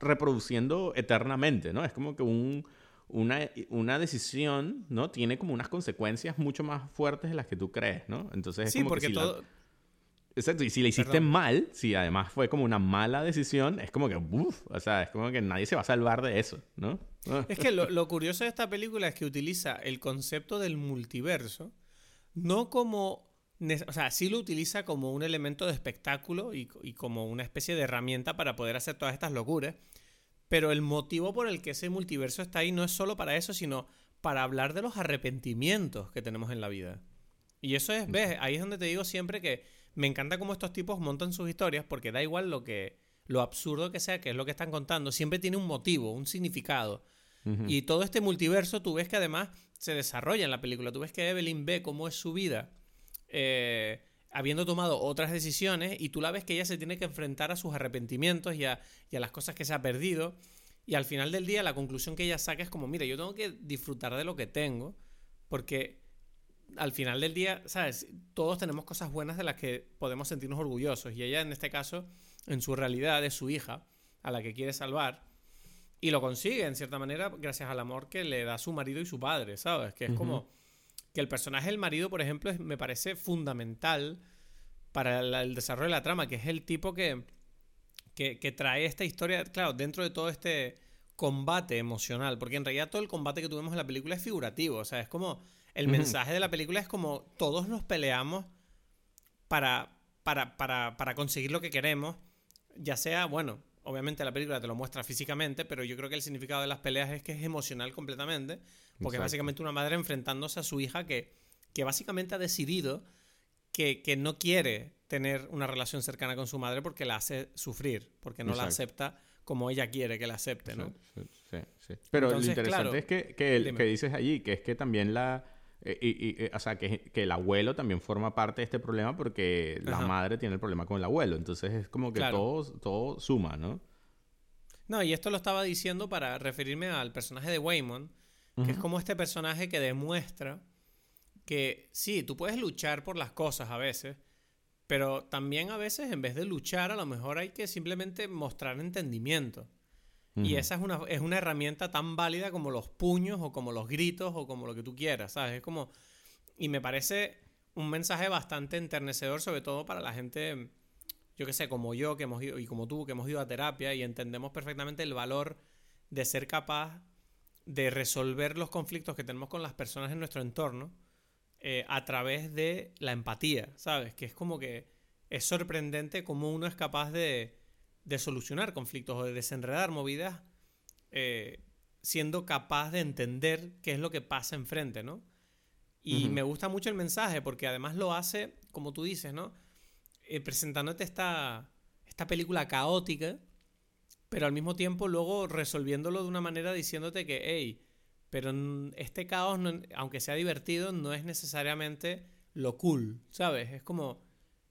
reproduciendo eternamente, ¿no? Es como que un, una, una, decisión, ¿no? Tiene como unas consecuencias mucho más fuertes de las que tú crees, ¿no? Entonces es sí, como porque que si todo... Exacto, y si la hiciste mal, si además fue como una mala decisión, es como que, uff, o sea, es como que nadie se va a salvar de eso, ¿no? Es que lo, lo curioso de esta película es que utiliza el concepto del multiverso, no como o sea, sí lo utiliza como un elemento de espectáculo y, y, como una especie de herramienta para poder hacer todas estas locuras. Pero el motivo por el que ese multiverso está ahí no es solo para eso, sino para hablar de los arrepentimientos que tenemos en la vida. Y eso es, ves, ahí es donde te digo siempre que me encanta cómo estos tipos montan sus historias porque da igual lo que lo absurdo que sea, que es lo que están contando, siempre tiene un motivo, un significado. Y todo este multiverso, tú ves que además se desarrolla en la película. Tú ves que Evelyn ve cómo es su vida eh, habiendo tomado otras decisiones y tú la ves que ella se tiene que enfrentar a sus arrepentimientos y a, y a las cosas que se ha perdido. Y al final del día la conclusión que ella saca es como, mira, yo tengo que disfrutar de lo que tengo porque al final del día, ¿sabes? Todos tenemos cosas buenas de las que podemos sentirnos orgullosos. Y ella, en este caso, en su realidad, es su hija, a la que quiere salvar. Y lo consigue, en cierta manera, gracias al amor que le da su marido y su padre, ¿sabes? Que es como que el personaje del marido, por ejemplo, me parece fundamental para el, desarrollo de la trama, que es el tipo que, que, trae esta historia, claro, dentro de todo este combate emocional, porque en realidad todo el combate que tuvimos en la película es figurativo, o sea, es como, el mensaje de la película es como todos nos peleamos para, para, para, para conseguir lo que queremos, ya sea, bueno, obviamente la película te lo muestra físicamente, pero yo creo que el significado de las peleas es que es emocional completamente, porque es básicamente una madre enfrentándose a su hija que, que básicamente ha decidido que, que, no quiere tener una relación cercana con su madre porque la hace sufrir, porque no la acepta como ella quiere que la acepte, ¿no? Sí, sí, Pero lo interesante es que, que, el, que dices allí, que es que también la eh, y, eh, o sea, que, que, el abuelo también forma parte de este problema porque la madre tiene el problema con el abuelo. Entonces es como que todo, todo suma, ¿no? No, y esto lo estaba diciendo para referirme al personaje de Waymon, que es como este personaje que demuestra que sí, tú puedes luchar por las cosas a veces, pero también a veces en vez de luchar, a lo mejor hay que simplemente mostrar entendimiento. Y esa es una, es una herramienta tan válida como los puños o como los gritos o como lo que tú quieras, ¿sabes? Es como... Y me parece un mensaje bastante enternecedor, sobre todo para la gente, yo que sé, como yo, que hemos ido, y como tú, que hemos ido a terapia y entendemos perfectamente el valor de ser capaz de resolver los conflictos que tenemos con las personas en nuestro entorno eh, a través de la empatía, ¿sabes? Que es como que es sorprendente cómo uno es capaz de de solucionar conflictos o de desenredar movidas eh, siendo capaz de entender qué es lo que pasa enfrente, ¿no? Y me gusta mucho el mensaje porque además lo hace, como tú dices, ¿no? Eh, presentándote esta, esta película caótica, pero al mismo tiempo luego resolviéndolo de una manera diciéndote que, hey, pero este caos, aunque sea divertido, no es necesariamente lo cool, ¿sabes? Es como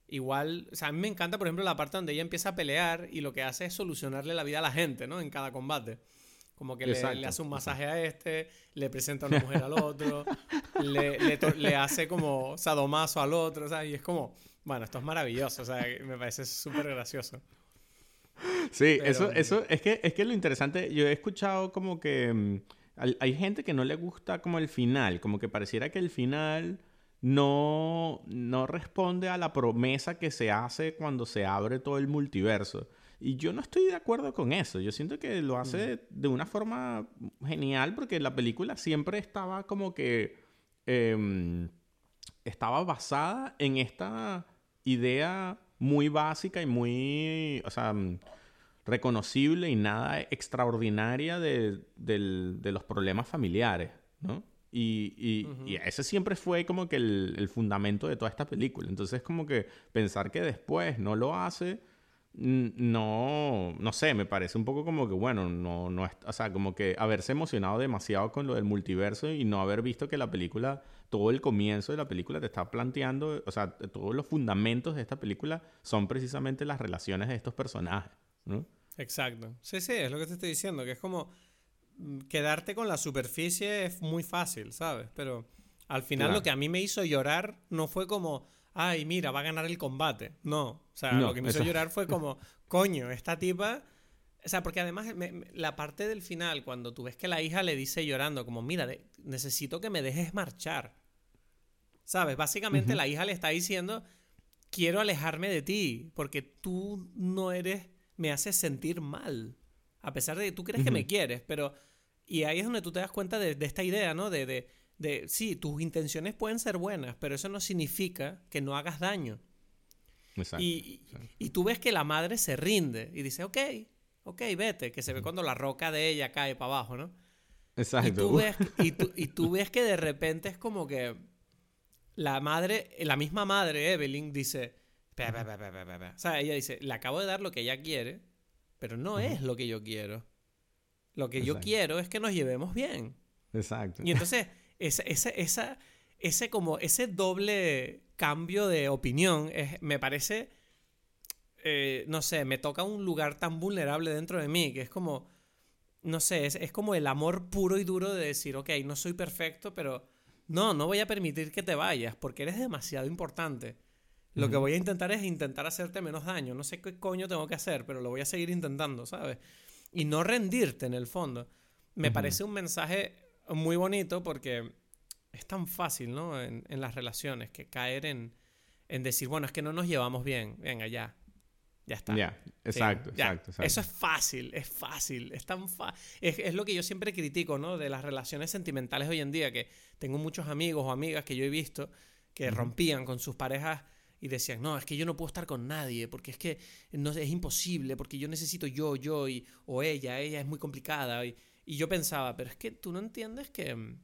igual, o sea, a mí me encanta, por ejemplo, la parte donde ella empieza a pelear y lo que hace es solucionarle la vida a la gente, ¿no? En cada combate. Como que le, hace un masaje a este, le presenta a una mujer al otro, le, le, hace como sadomaso al otro, o sea, y es como, bueno, esto es maravilloso, o sea, me parece súper gracioso. Sí, eso, eso, es que, es que lo interesante, yo he escuchado como que mm, hay gente que no le gusta como el final, como que pareciera que el final no, no responde a la promesa que se hace cuando se abre todo el multiverso. Y yo no estoy de acuerdo con eso. Yo siento que lo hace mm. de una forma genial porque la película siempre estaba como que... Em, estaba basada en esta idea muy básica y muy, o sea, reconocible y nada extraordinaria de, de los problemas familiares, ¿no? Y, y, ese siempre fue como que el, el, fundamento de toda esta película. Entonces, como que pensar que después no lo hace, no, no sé, me parece un poco como que, bueno, no, no, o sea, como que haberse emocionado demasiado con lo del multiverso y no haber visto que la película, todo el comienzo de la película te está planteando, o sea, todos los fundamentos de esta película son precisamente las relaciones de estos personajes, ¿no? Exacto. Sí, sí, es lo que te estoy diciendo, que es como quedarte con la superficie es muy fácil, ¿sabes? Pero al final lo que a mí me hizo llorar no fue como ay, mira, va a ganar el combate. No, o sea, lo que me hizo llorar fue como, coño, esta tipa... O sea, porque además la parte del final, cuando tú ves que la hija le dice llorando, como, mira, necesito que me dejes marchar. ¿Sabes? Básicamente la hija le está diciendo, quiero alejarme de ti, porque tú no eres, me haces sentir mal. A pesar de que tú crees que me quieres, pero... Y ahí es donde tú te das cuenta de, esta idea, ¿no? de, de, sí, tus intenciones pueden ser buenas, pero eso no significa que no hagas daño. Exacto, y, y, tú ves que la madre se rinde y dice, ok, ok, vete, que se ve cuando la roca de ella cae para abajo, ¿no? Exacto. Y tú, ves, y, tú, ves que de repente es como que la madre, la misma madre, Evelyn, dice, o sea, ella dice, le acabo de dar lo que ella quiere, pero no es lo que yo quiero. Lo que yo quiero es que nos llevemos bien. Exacto. Y entonces ese, esa, ese, como, ese doble cambio de opinión me parece, eh, no sé, me toca un lugar tan vulnerable dentro de mí, que es como, no sé, es, como el amor puro y duro de decir, ok, no soy perfecto, pero no, no voy a permitir que te vayas porque eres demasiado importante. Lo que voy a intentar es intentar hacerte menos daño. No sé qué coño tengo que hacer, pero lo voy a seguir intentando, ¿sabes? Y no rendirte en el fondo. Me parece un mensaje muy bonito porque es tan fácil, ¿no? En, las relaciones, que caer en, decir, bueno, es que no nos llevamos bien, venga, ya. Ya está. Ya, exacto, exacto, Eso es fácil, es fácil, es tan fácil. Es, lo que yo siempre critico, ¿no? De las relaciones sentimentales hoy en día, que tengo muchos amigos o amigas que yo he visto que rompían con sus parejas y decían, no, es que yo no puedo estar con nadie, porque es que no, es imposible, porque yo necesito yo, yo, y, o ella, ella es muy complicada. Y, y yo pensaba, pero es que tú no entiendes que,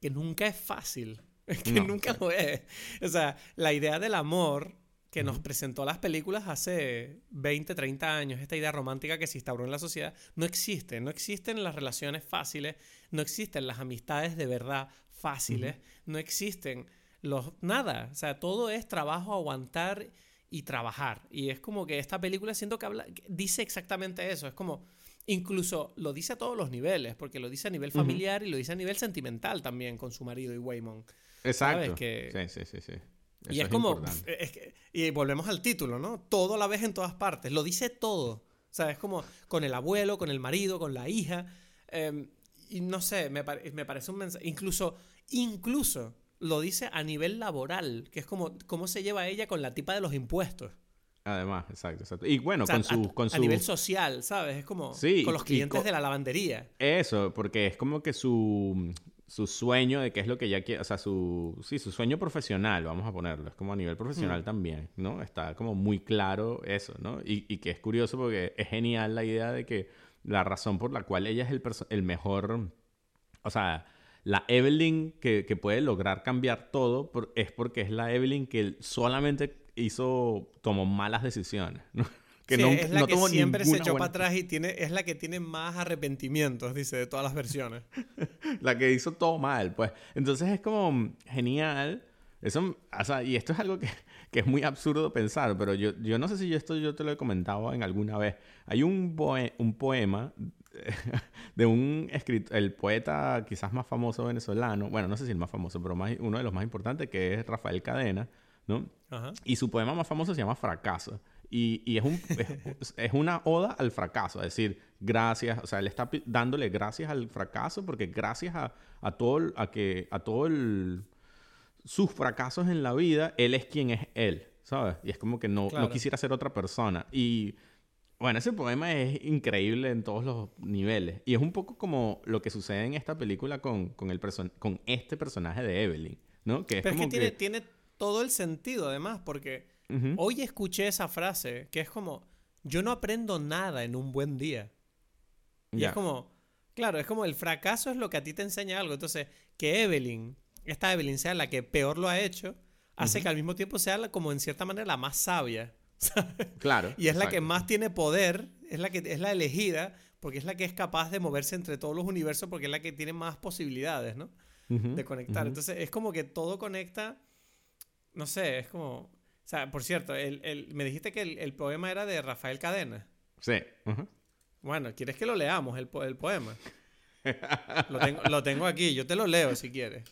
que nunca es fácil. que nunca lo es. O sea, la idea del amor que nos presentó las películas hace 20, 30 años, esta idea romántica que se instauró en la sociedad, no existe. No existen las relaciones fáciles, no existen las amistades de verdad fáciles, no existen los... Nada. O sea, todo es trabajo, aguantar y trabajar. Y es como que esta película siento que habla, dice exactamente eso. Es como Incluso lo dice a todos los niveles, porque lo dice a nivel familiar y lo dice a nivel sentimental también con su marido y Waymond. Exacto. Sí, sí, sí, sí. y es, como. y volvemos al título, ¿no? Todo a la vez en todas partes. Lo dice todo. O sea, es como con el abuelo, con el marido, con la hija. Em, y no sé, me, me, parece un mensaje. Incluso, incluso lo dice a nivel laboral, que es como cómo se lleva ella con la tipa de los impuestos. Además, exacto, exacto. Y bueno, con, su, a, con su... A nivel social, ¿sabes? Es como con los clientes de la lavandería. Eso, porque es como que su, su sueño de qué es lo que ella quiere, o sea, su, sí, su sueño profesional, vamos a ponerlo, es como a nivel profesional mm. también, ¿no? Está como muy claro eso, ¿no? Y, y, que es curioso porque es genial la idea de que la razón por la cual ella es el, el mejor, o sea, la Evelyn que, que puede lograr cambiar todo es porque es la Evelyn que solamente hizo, tomó malas decisiones. Que no, es la que siempre se echó para atrás y tiene, es la que tiene más arrepentimientos, dice, de todas las versiones. la que hizo todo mal, pues. Entonces es como genial. Eso, o sea, y esto es algo que, que, es muy absurdo pensar, pero yo, yo no sé si esto yo te lo he comentado en alguna vez. Hay un, un poema de un escritor, el poeta quizás más famoso venezolano, bueno, no sé si el más famoso, pero más, uno de los más importantes, que es Rafael Cadena, ¿no? Y su poema más famoso se llama Fracaso. Y, y es, un, es, una oda al fracaso, es decir, gracias, o sea, él está dándole gracias al fracaso porque gracias a, a todo, a que, a todo sus fracasos en la vida, él es quien es él, ¿sabes? Y es como que no, no quisiera ser otra persona. Y bueno, ese poema es increíble en todos los niveles. Y es un poco como lo que sucede en esta película con, con, el con este personaje de Evelyn, ¿no? Que es Pero es que, tiene, tiene todo el sentido además, porque hoy escuché esa frase que es como, yo no aprendo nada en un buen día. Y es como, claro, es como el fracaso es lo que a ti te enseña algo. Entonces, que Evelyn, esta Evelyn sea la que peor lo ha hecho, hace que al mismo tiempo sea como en cierta manera la más sabia. Claro. Y es la que más tiene poder, es la que es la elegida, porque es la que es capaz de moverse entre todos los universos, porque es la que tiene más posibilidades, ¿no? De conectar. Entonces es como que todo conecta. No sé, es como. O sea, por cierto, el, el- me dijiste que el, el poema era de Rafael Cadena. Sí. Bueno, ¿quieres que lo leamos, el, el poema? Lo tengo, lo tengo aquí, yo te lo leo si quieres.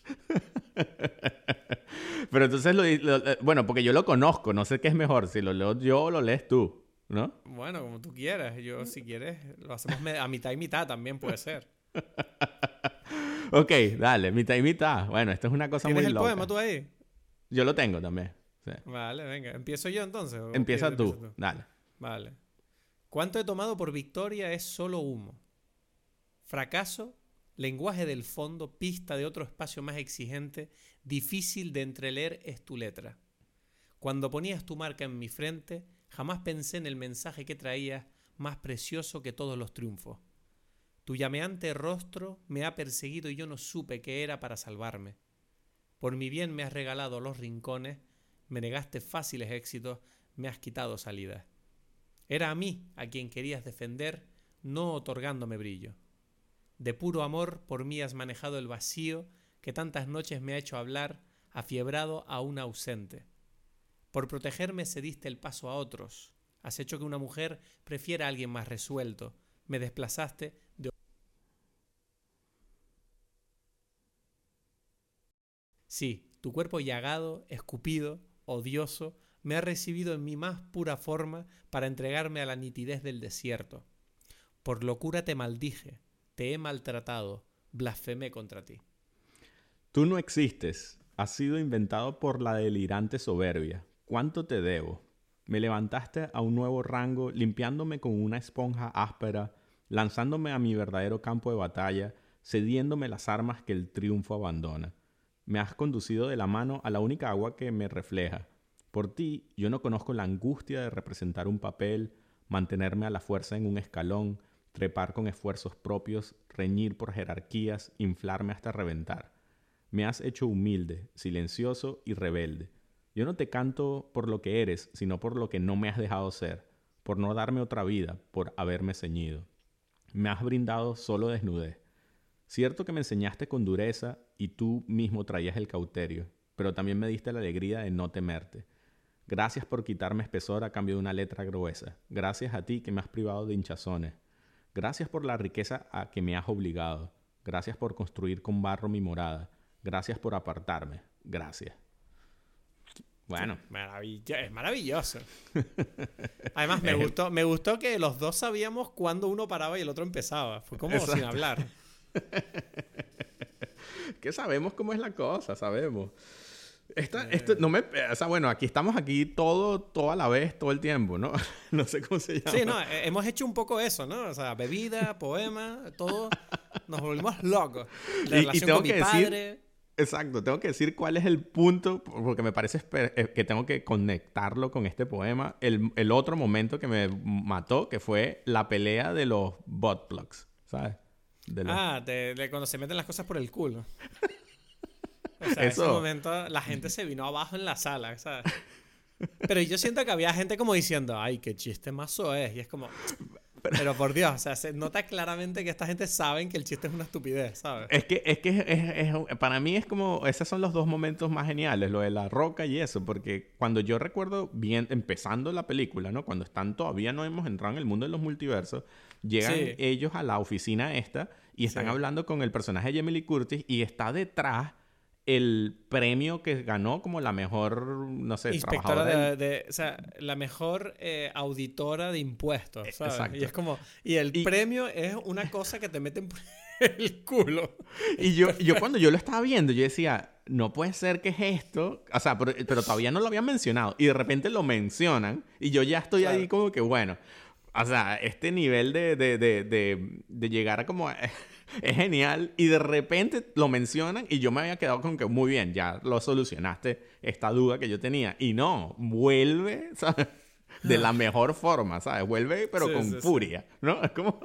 Pero entonces, lo, lo- eh, bueno, porque yo lo conozco, no sé qué es mejor, si lo leo yo o lo lees tú, ¿no? Bueno, como tú quieras. Yo, si quieres, lo hacemos a mitad y mitad también puede ser. Ok, dale, mitad y mitad. Bueno, esto es una cosa ¿Tienes muy el loca. poema tú ahí? Yo lo tengo también. sí. Vale, venga. ¿Empiezo yo entonces? Empieza tú, empiezas dale. Vale. ¿Cuánto he tomado por victoria es solo humo? Fracaso, lenguaje del fondo, pista de otro espacio más exigente, difícil de entreleer es tu letra. Cuando ponías tu marca en mi frente, jamás pensé en el mensaje que traías, más precioso que todos los triunfos. Tu llameante rostro me ha perseguido y yo no supe qué era para salvarme. Por mi bien me has regalado los rincones, me negaste fáciles éxitos, me has quitado salidas. Era a mí a quien querías defender, no otorgándome brillo. De puro amor por mí has manejado el vacío que tantas noches me ha hecho hablar, afiebrado a un ausente. Por protegerme cediste el paso a otros. Has hecho que una mujer prefiera a alguien más resuelto. Me desplazaste de... Sí, tu cuerpo llagado, escupido, odioso, me ha recibido en mi más pura forma para entregarme a la nitidez del desierto. Por locura te maldije, te he maltratado, blasfemé contra ti. Tú no existes. Has sido inventado por la delirante soberbia. ¿Cuánto te debo? Me levantaste a un nuevo rango, limpiándome con una esponja áspera, lanzándome a mi verdadero campo de batalla, cediéndome las armas que el triunfo abandona. Me has conducido de la mano a la única agua que me refleja. Por ti yo no conozco la angustia de representar un papel, mantenerme a la fuerza en un escalón, trepar con esfuerzos propios, reñir por jerarquías, inflarme hasta reventar. Me has hecho humilde, silencioso y rebelde. Yo no te canto por lo que eres, sino por lo que no me has dejado ser, por no darme otra vida, por haberme ceñido. Me has brindado solo desnudez. Cierto que me enseñaste con dureza y tú mismo traías el cauterio, pero también me diste la alegría de no temerte. Gracias por quitarme espesor a cambio de una letra gruesa. Gracias a ti que me has privado de hinchazones. Gracias por la riqueza a que me has obligado. Gracias por construir con barro mi morada. Gracias por apartarme. Gracias. Bueno, Maravilla, es maravilloso. Además, me gustó, me gustó que los dos sabíamos cuándo uno paraba y el otro empezaba. Fue como sin hablar. que sabemos cómo es la cosa, sabemos. Esta, esto no me, o sea, bueno, aquí estamos aquí todo, todo a la vez, todo el tiempo, ¿no? no sé cómo se llama. Sí, no, eh, hemos hecho un poco eso, ¿no? O sea, bebida, poema, todo. Nos volvimos locos. La Y- y relación tengo con mi que decir- padre. Exacto, tengo que decir cuál es el punto, porque me parece eh, que tengo que conectarlo con este poema. El, el otro momento que me mató, que fue la pelea de los bot plugs, ¿sabes? De los- Ah, de, de cuando se meten las cosas por el culo. O sea, Eso. ese momento la gente se vino abajo en la sala, ¿sabes? Pero yo siento que había gente como diciendo, ay, qué chiste más es. Y es como, pero por Dios, o sea, se nota claramente que esta gente sabe que el chiste es una estupidez, ¿sabes? Es que, es que es- es- es- para mí es como, esos son los dos momentos más geniales, lo de la roca y eso, porque cuando yo recuerdo bien, empezando la película, ¿no? Cuando están todavía no hemos entrado en el mundo de los multiversos, llegan Sí. ellos a la oficina esta y están Sí. hablando con el personaje de Lee Curtis y está detrás el premio que ganó como la mejor, no sé, Inspectora de, O sea, la mejor eh, auditora de impuestos, ¿sabes? exacto. Y es como... Y el Y- premio es una cosa que te meten por el culo. Y yo, yo cuando yo lo estaba viendo, yo decía, no puede ser que es esto. O sea, pero, pero todavía no lo habían mencionado. Y de repente lo mencionan. Y yo ya estoy ahí como que, bueno. O sea, este nivel de, de, de, de, de llegar a como... es genial. Y de repente lo mencionan y yo me había quedado con que, muy bien, ya lo solucionaste esta duda que yo tenía. Y no, vuelve, ¿sabes? De la mejor forma, ¿sabes? Vuelve, pero Sí, con sí, sí. furia, ¿no? Es como...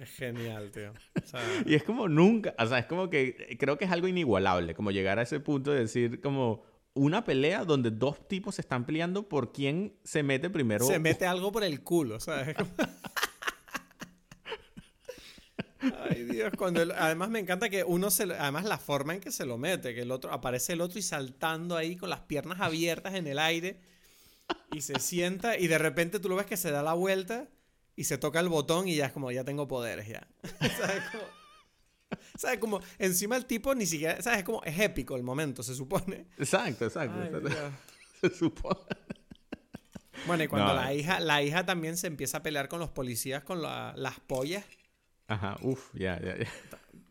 Es genial, tío. O sea, Y es como nunca, o sea, es como que creo que es algo inigualable, como llegar a ese punto de decir como, una pelea donde dos tipos se están peleando por quién se mete primero. Se mete algo por el culo, ¿sabes? Ay, Dios, cuando además me encanta que uno se además la forma en que se lo mete, que el otro aparece el otro y saltando ahí con las piernas abiertas en el aire y se sienta y de repente tú lo ves que se da la vuelta y se toca el botón y ya es como ya tengo poderes ya. ¿Sabes cómo? ¿Sabes? Como encima el tipo ni siquiera, ¿sabes? Como es épico el momento, se supone. Exacto, exacto. se supone. Bueno, y cuando la hija, la hija también se empieza a pelear con los policías con las pollas. Ajá, uff, ya, ya, ya.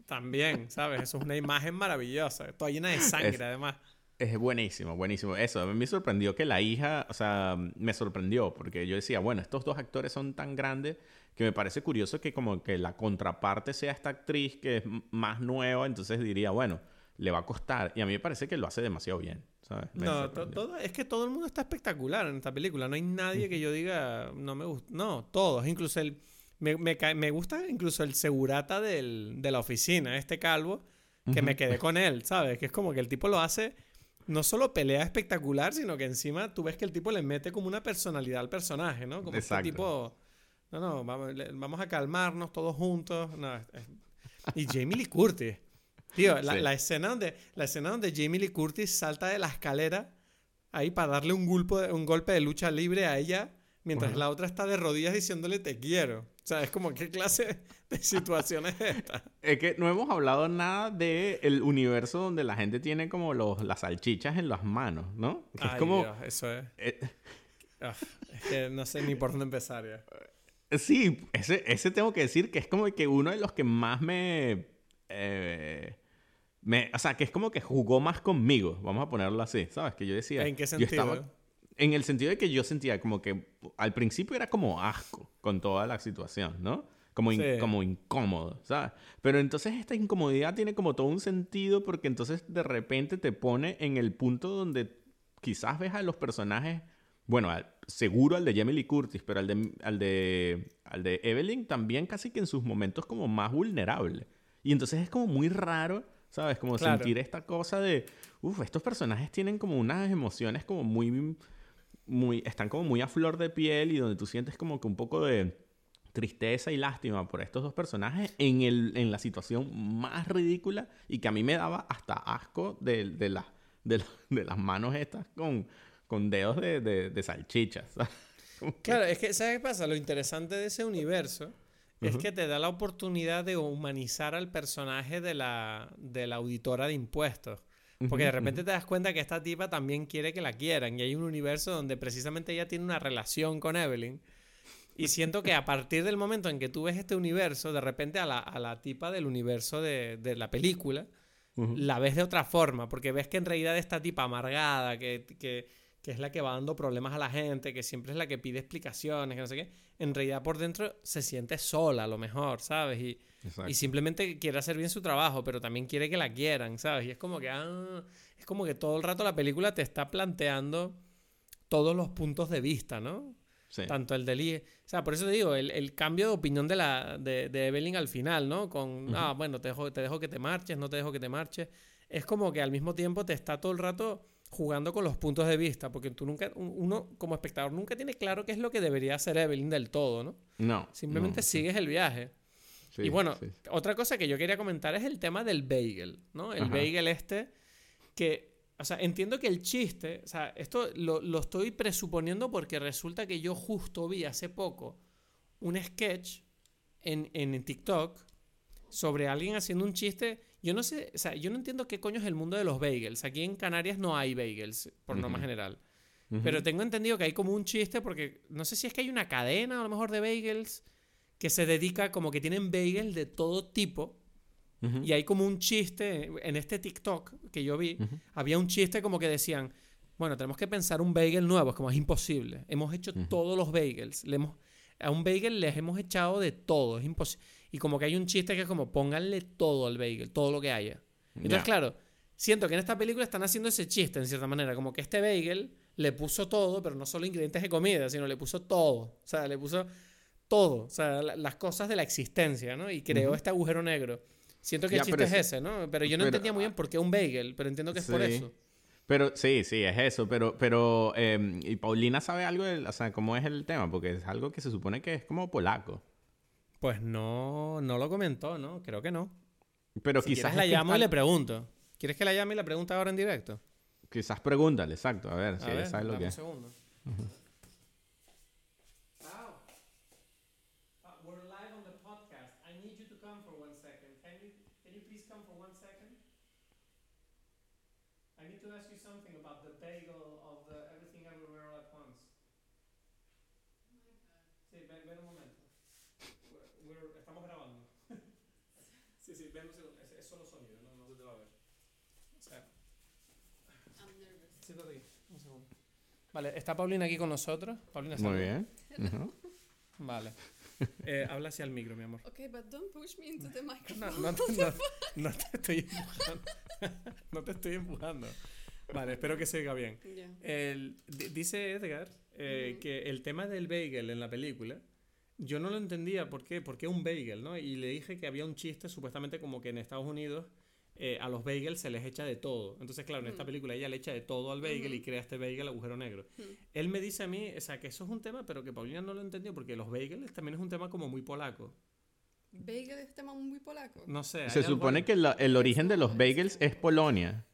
También, ¿sabes? Eso es una imagen maravillosa. Toda llena de sangre, además. Es buenísimo, buenísimo. Eso, a mí me sorprendió que la hija, o sea, me sorprendió porque yo decía, bueno, estos dos actores son tan grandes que me parece curioso que como que la contraparte sea esta actriz que es más nueva, entonces diría, bueno, le va a costar. Y a mí me parece que lo hace demasiado bien, ¿sabes? no, todo, es que todo el mundo está espectacular en esta película. No hay nadie que yo diga, no me gusta. No, todos, incluso el... Me, me, me gusta incluso el segurata del, de la oficina, este calvo, que me quedé con él, ¿sabes? Que es como que el tipo lo hace no solo pelea espectacular, sino que encima tú ves que el tipo le mete como una personalidad al personaje, ¿no? Como este tipo, no, no, vamos, a calmarnos todos juntos. Y Jamie Lee Curtis. Tío, la, escena donde, la escena donde Jamie Lee Curtis salta de la escalera ahí para darle un golpe, un golpe de lucha libre a ella, mientras la otra está de rodillas diciéndole te quiero. O sea, es como, ¿qué clase de situación es esta? Es que no hemos hablado nada del el universo donde la gente tiene como los, las salchichas en las manos, ¿no? es como... eso es. Eh, es que no sé ni por dónde empezar ya. Eh, sí, ese, ese tengo que decir que es como que uno de los que más me... Eh, me, o sea, que es como que jugó más conmigo, vamos a ponerlo así, ¿sabes? Que yo decía... ¿En qué sentido? En el sentido de que yo sentía como que al principio era como asco con toda la situación, ¿no? Como, como incómodo, ¿sabes? Pero entonces esta incomodidad tiene como todo un sentido porque entonces de repente te pone en el punto donde quizás ves a los personajes, bueno, seguro al de Jamie Lee Curtis, pero al de, al de, al de Evelyn también casi que en sus momentos como más vulnerable. Y entonces es como muy raro, ¿sabes? Como sentir esta cosa de, uff, estos personajes tienen como unas emociones como muy muy, están como muy a flor de piel y donde tú sientes como que un poco de tristeza y lástima por estos dos personajes en, el, en la situación más ridícula y que a mí me daba hasta asco de, de, la, de, las manos estas con, con dedos de, de, salchichas. Claro, es que, ¿sabes qué pasa? Lo interesante de ese universo es que te da la oportunidad de humanizar al personaje de la, de la auditora de impuestos. Porque de repente te das cuenta que esta tipa también quiere que la quieran y hay un universo donde precisamente ella tiene una relación con Evelyn. Y siento que a partir del momento en que tú ves este universo, de repente a la, a la tipa del universo de, de la película, la ves de otra forma, porque ves que en realidad esta tipa amargada, que, que, que, es la que va dando problemas a la gente, que siempre es la que pide explicaciones, que no sé qué, en realidad por dentro se siente sola a lo mejor, ¿sabes? Y, y simplemente quiere hacer bien su trabajo, pero también quiere que la quieran, ¿sabes? Y es como que, ah, es como que todo el rato la película te está planteando todos los puntos de vista, ¿no? Sí. Tanto el de O sea, por eso te digo, el, el cambio de opinión de, la, de, de, Evelyn al final, ¿no? Con, ah, bueno, te dejo, te dejo que te marches, no te dejo que te marches. Es como que al mismo tiempo te está todo el rato jugando con los puntos de vista, porque tú nunca, uno como espectador nunca tiene claro qué es lo que debería hacer Evelyn del todo, ¿no? No. Simplemente sigues el viaje y bueno, otra cosa que yo quería comentar es el tema del bagel, ¿no? El bagel este que, o sea, entiendo que el chiste, o sea, esto lo, lo, estoy presuponiendo porque resulta que yo justo vi hace poco un sketch en, en TikTok sobre alguien haciendo un chiste. Yo no sé, o sea, yo no entiendo qué coño es el mundo de los bagels. Aquí en Canarias no hay bagels, por norma general. Pero tengo entendido que hay como un chiste porque no sé si es que hay una cadena a lo mejor de bagels que se dedica como que tienen bagels de todo tipo. Y hay como un chiste en este TikTok que yo vi, había un chiste como que decían, bueno, tenemos que pensar un bagel nuevo, es como es imposible. Hemos hecho todos los bagels, le hemos, a un bagel les hemos echado de todo, es imposible. Y como que hay un chiste que es como pónganle todo al bagel, todo lo que haya. Entonces, claro, siento que en esta película están haciendo ese chiste en cierta manera, como que este bagel le puso todo, pero no solo ingredientes de comida, sino le puso todo. O sea, le puso todo, o sea, las cosas de la existencia, ¿no? Y creó este agujero negro. Siento que el chiste es ese, ¿no? Pero yo no entendía muy bien por qué un bagel, pero entiendo que es por eso. Pero sí, sí, es eso. Pero, pero em, ¿y Paulina sabe algo de, o sea, cómo es el tema? Porque es algo que se supone que es como polaco. Pues no, no lo comentó, ¿no? Creo que no. Pero Si quizás la llamo y le pregunto. ¿Quieres que la llame y le pregunte ahora en directo? Quizás pregúntale, exacto. A ver, si A ella ver, sabe lo que un es. segundo uh, we're live on the podcast. I need you to come for one second. Can you, can you please come for one second? I need to ask you something about the bagel of the Everything Everywhere All at Once. Sí, ven, ven un momento. We're- we're- estamos grabando. sí, sí, ven un segundo. Es, es solo sonido, no, no se te va a ver. O sea, siéntate aquí, un segundo. Vale, está Paulina aquí con nosotros. Paulina, Muy bien. Vale. Eh, habla hacia el micro, mi amor. Okay, but don't push me into the microphone. No, no, te- no, no te estoy empujando. no te estoy empujando. Vale, espero que se oiga bien. Yeah. El- di- dice Edgar eh, Ujú. que el tema del bagel en la película, yo no lo entendía por qué, por qué un bagel, ¿no? Y le dije que había un chiste supuestamente como que en Estados Unidos eh, a los bagels se les echa de todo. Entonces, claro, en esta Mm. película ella le echa de todo al bagel y crea este bagel agujero negro. Mm. Él me dice a mí, o sea, que eso es un tema, pero que Paulina no lo entendió porque los bagels también es un tema como muy polaco. Bagel es tema muy polaco. No sé. Se algo supone que la- el origen de los bagels es Polonia.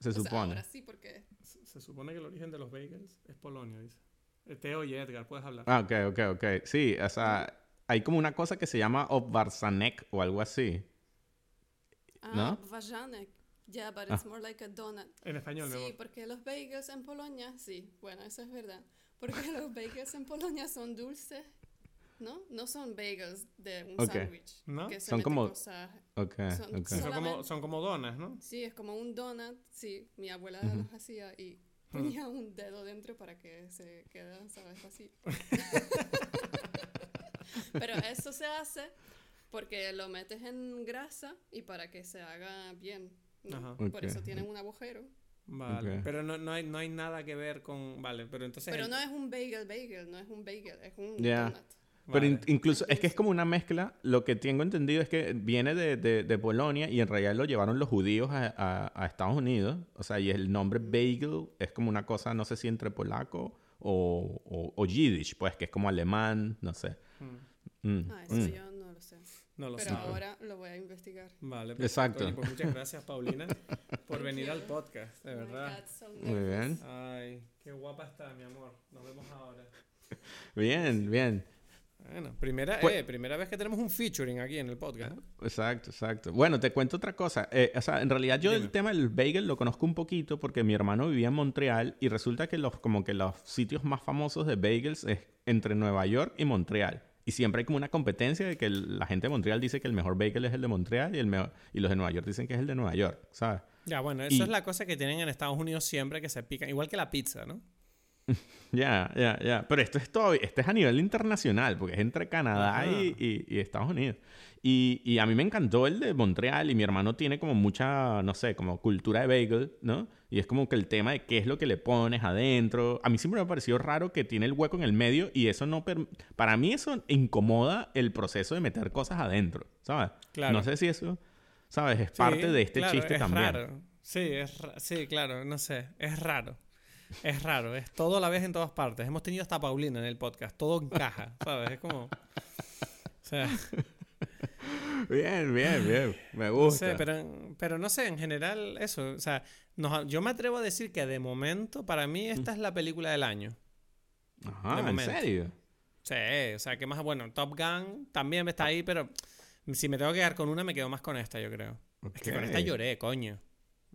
Se O sea, supone. ahora sí, porque Se, se supone que el origen de los bagels es Polonia, dice. Eh, Te oye, Edgar, puedes hablar. Ah, ok, ok, ok. Sí, o sea, hay como una cosa que se llama obvarzanek o algo así. Ah, ¿No? Vajanek. Yeah, but Ah. it's more like a donut. En español, Sí, porque los bagels en Polonia, sí, bueno, eso es verdad. Porque los bagels en Polonia son dulces, ¿no? No son bagels de un Ok. sándwich. ¿No? que Son como- cosas- Ok, Son- ok. Son como, son como donas, ¿no? Sí, es como un donut, sí, mi abuela Ujú. los hacía y ponía un dedo dentro para que se quedaran, ¿sabes? Así. Pero eso se hace porque lo metes en grasa y para que se haga bien. ¿no? Ajá. Por eso tienen un agujero. Vale. Pero no, no, hay, no hay nada que ver con. Vale, pero entonces. Pero el- no es un bagel bagel, no es un bagel, es un Ya. donut. Pero vale. incluso, es que es como una mezcla. Lo que tengo entendido es que viene de, de- de Polonia y en realidad lo llevaron los judíos a, a- a Estados Unidos. O sea, y el nombre bagel es como una cosa, no sé si entre polaco o, o, o yiddish, pues, que es como alemán, no sé. Mm, Mm, Ah, eso mm. yo no lo sé. No lo Pero sé. ahora lo voy a investigar. Vale, perfecto. Exacto. Oye, pues muchas gracias, Paulina, por venir al podcast, de Oh verdad. So Muy bien. Ay, qué guapa está, mi amor. Nos vemos ahora. Bien, bien. Bueno, primera, Pues- eh, primera vez que tenemos un featuring aquí en el podcast. ¿eh? Exacto, exacto. Bueno, te cuento otra cosa. Eh, o sea, en realidad yo Dime. el tema del bagel lo conozco un poquito porque mi hermano vivía en Montreal y resulta que los, como que los sitios más famosos de bagels es entre Nueva York y Montreal. Y siempre hay como una competencia de que el- la gente de Montreal dice que el mejor bagel es el de Montreal y, el mejor- y los de Nueva York dicen que es el de Nueva York, ¿sabes? Ya, bueno, eso Y- es la cosa que tienen en Estados Unidos siempre que se pican. Igual que la pizza, ¿no? Ya, ya, ya. Pero esto es todo, esto es a nivel internacional, porque es entre Canadá y, y- y Estados Unidos. Y, y a mí me encantó el de Montreal y mi hermano tiene como mucha, no sé, como cultura de bagel, ¿no? Y es como que el tema de qué es lo que le pones adentro. A mí siempre me ha parecido raro que tiene el hueco en el medio y eso no... per- Para mí eso incomoda el proceso de meter cosas adentro, ¿sabes? Claro. No sé si eso, ¿sabes? Es parte de este claro, chiste es también. Raro. Sí, es sí, claro, no sé, es raro. Es raro, es todo a la vez en todas partes. Hemos tenido hasta Paulina en el podcast, todo encaja, ¿sabes? Es como... O sea, Bien, bien, bien. Me no gusta. sé, pero, pero no sé, en general eso, o sea, nos- yo me atrevo a decir que de momento, para mí, esta es la película del año. Ajá, ¿en serio? Sí, o sea, que más, bueno, Top Gun también está ahí, pero si me tengo que quedar con una, me quedo más con esta, yo creo. Es que con esta lloré, coño.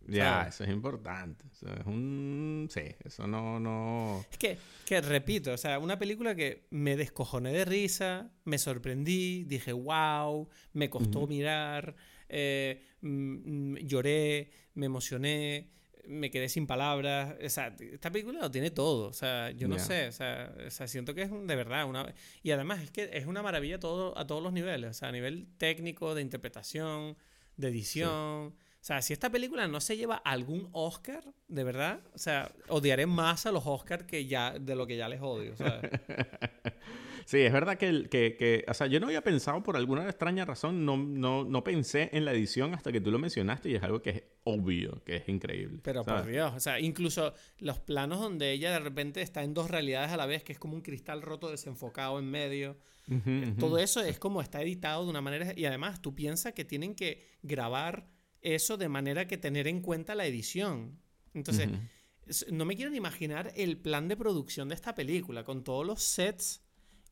Ya, ¿sabes? eso es importante. Eso es un... Sí, eso no... no... Es que, que repito, o sea, una película que me descojoné de risa, me sorprendí, dije, wow, me costó mirar, eh, mm, mm, lloré, me emocioné, me quedé sin palabras. O sea, esta película lo tiene todo. O sea, yo no Ya. sé, o sea, o sea, siento que es de verdad una... Y además es que es una maravilla todo, a todos los niveles, o sea, a nivel técnico, de interpretación, de edición. O sea, si esta película no se lleva algún Oscar, de verdad, o sea, odiaré más a los Oscars que ya, de lo que ya les odio, ¿sabes? Sí, es verdad que, el- que, que, o sea, yo no había pensado por alguna extraña razón, no, no, no pensé en la edición hasta que tú lo mencionaste y es algo que es obvio, que es increíble. Pero por. Dios, o sea, incluso los planos donde ella de repente está en dos realidades a la vez, que es como un cristal roto desenfocado en medio. Ujú. Todo eso es como está editado de una manera. Y además, tú piensas que tienen que grabar eso de manera que tener en cuenta la edición. Entonces, no me quiero ni imaginar el plan de producción de esta película, con todos los sets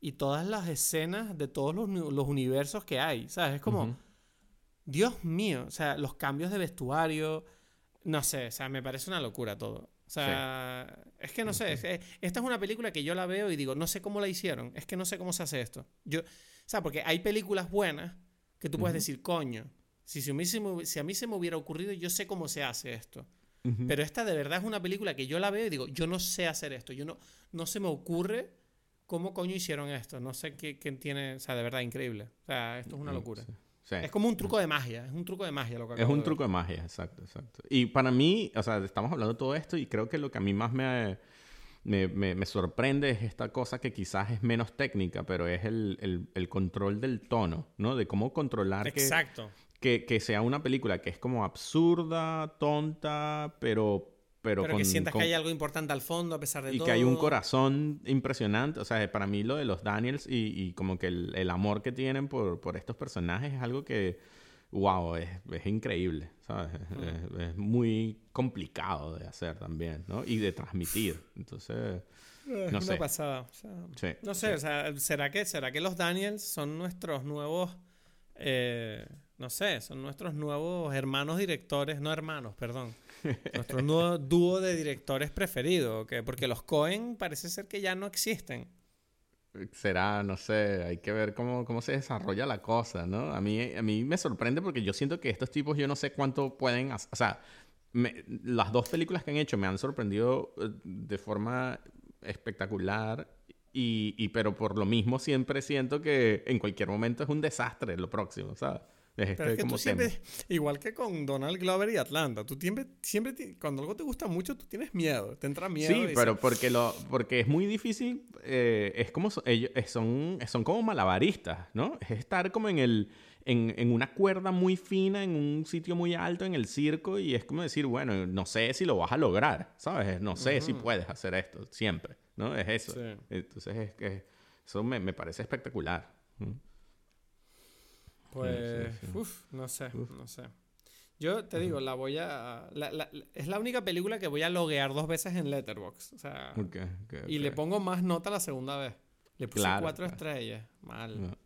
y todas las escenas de todos los, los universos que hay. ¿Sabes? Es como. Dios mío, o sea, los cambios de vestuario, no sé, o sea, me parece una locura todo. O sea, es que no sé, es- es- esta es una película que yo la veo y digo, no sé cómo la hicieron, es que no sé cómo se hace esto. Yo, o sea, porque hay películas buenas que tú puedes decir, coño, si, si, a mí se me, si a mí se me hubiera ocurrido, yo sé cómo se hace esto. Pero esta de verdad es una película que yo la veo y digo, yo no sé hacer esto, yo no, no se me ocurre cómo coño hicieron esto, no sé qué, qué tiene, o sea, de verdad, increíble. O sea, esto es una Mm, locura. sí, sí. Es como un truco de magia, es un truco de magia lo que Es acabo un de ver. truco de magia, exacto, exacto. Y para mí, o sea, estamos hablando de todo esto y creo que lo que a mí más me, me, me- me sorprende es esta cosa que quizás es menos técnica, pero es el, el- el control del tono, ¿no? De cómo controlar que, Exacto. que, que sea una película que es como absurda, tonta, pero... Pero, Pero que con- sientas con- que hay algo importante al fondo a pesar de y todo. que hay un corazón impresionante. O sea, para mí lo de los Daniels y, y como que el, el amor que tienen por, por estos personajes es algo que, wow, es, es increíble, ¿sabes? Es, es muy complicado de hacer también, ¿no? Y de transmitir. Entonces, Es no una sé. pasada. o sea, sí. no sé, o sea, ¿será que, ¿será que los Daniels son nuestros nuevos... eh, no sé, son nuestros nuevos hermanos directores, no hermanos, perdón. Nuestro nuevo dúo de directores preferido, porque los Cohen parece ser que ya no existen. Será, no sé, hay que ver cómo, cómo se desarrolla la cosa, ¿no? A mí, a mí me sorprende porque yo siento que estos tipos, yo no sé cuánto pueden hacer. O sea, me- las dos películas que han hecho me han sorprendido eh, de forma espectacular. Y, y- pero por lo mismo siempre siento que en cualquier momento es un desastre lo próximo, ¿sabes? Es este Pero es que tú siempre, igual que con Donald Glover y Atlanta, tú siempre, siempre cuando algo te gusta mucho, tú tienes miedo, te entra miedo. Sí, pero porque lo porque es muy difícil, eh, es como ellos eh, son son como malabaristas, ¿no? Es estar como en el en, en una cuerda muy fina, en un sitio muy alto, en el circo, y es como decir, bueno, no sé si lo vas a lograr, ¿sabes? No sé si Ujú. puedes hacer esto, siempre, ¿no? Es eso. Sí. Entonces, es que eso me, me parece espectacular. ¿Mm? Pues, sí, sí. uf, no sé, no sé. Yo te digo, la voy a... la- la- la- es la única película que voy a loguear dos veces en Letterboxd. O sea, Ok, ok, y ok. le pongo más nota la segunda vez. Le puse Claro, cuatro claro. estrellas. Mal. No.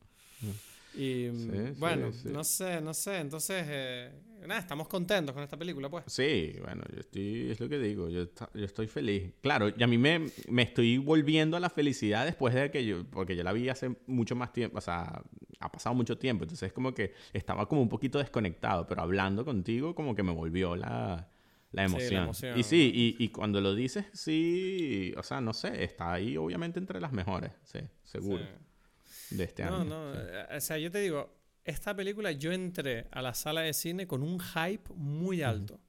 Y mm, Sí, sí, bueno, sí. no sé, no sé. Entonces, eh, nada, estamos contentos con esta película, pues. Sí, bueno, yo estoy, es lo que digo, yo, esta- yo estoy feliz. Claro, y a mí me, me estoy volviendo a la felicidad después de que yo, porque yo la vi hace mucho más tiempo, o sea, ha pasado mucho tiempo, entonces es como que estaba como un poquito desconectado, pero hablando contigo como que me volvió la, la Sí, la emoción. emoción. Y sí, y, y cuando lo dices, sí, o sea, no sé, está ahí obviamente entre las mejores, sí, seguro, Sí. de este No, año. no, sí. eh, o sea, yo te digo, esta película yo entré a la sala de cine con un hype muy alto.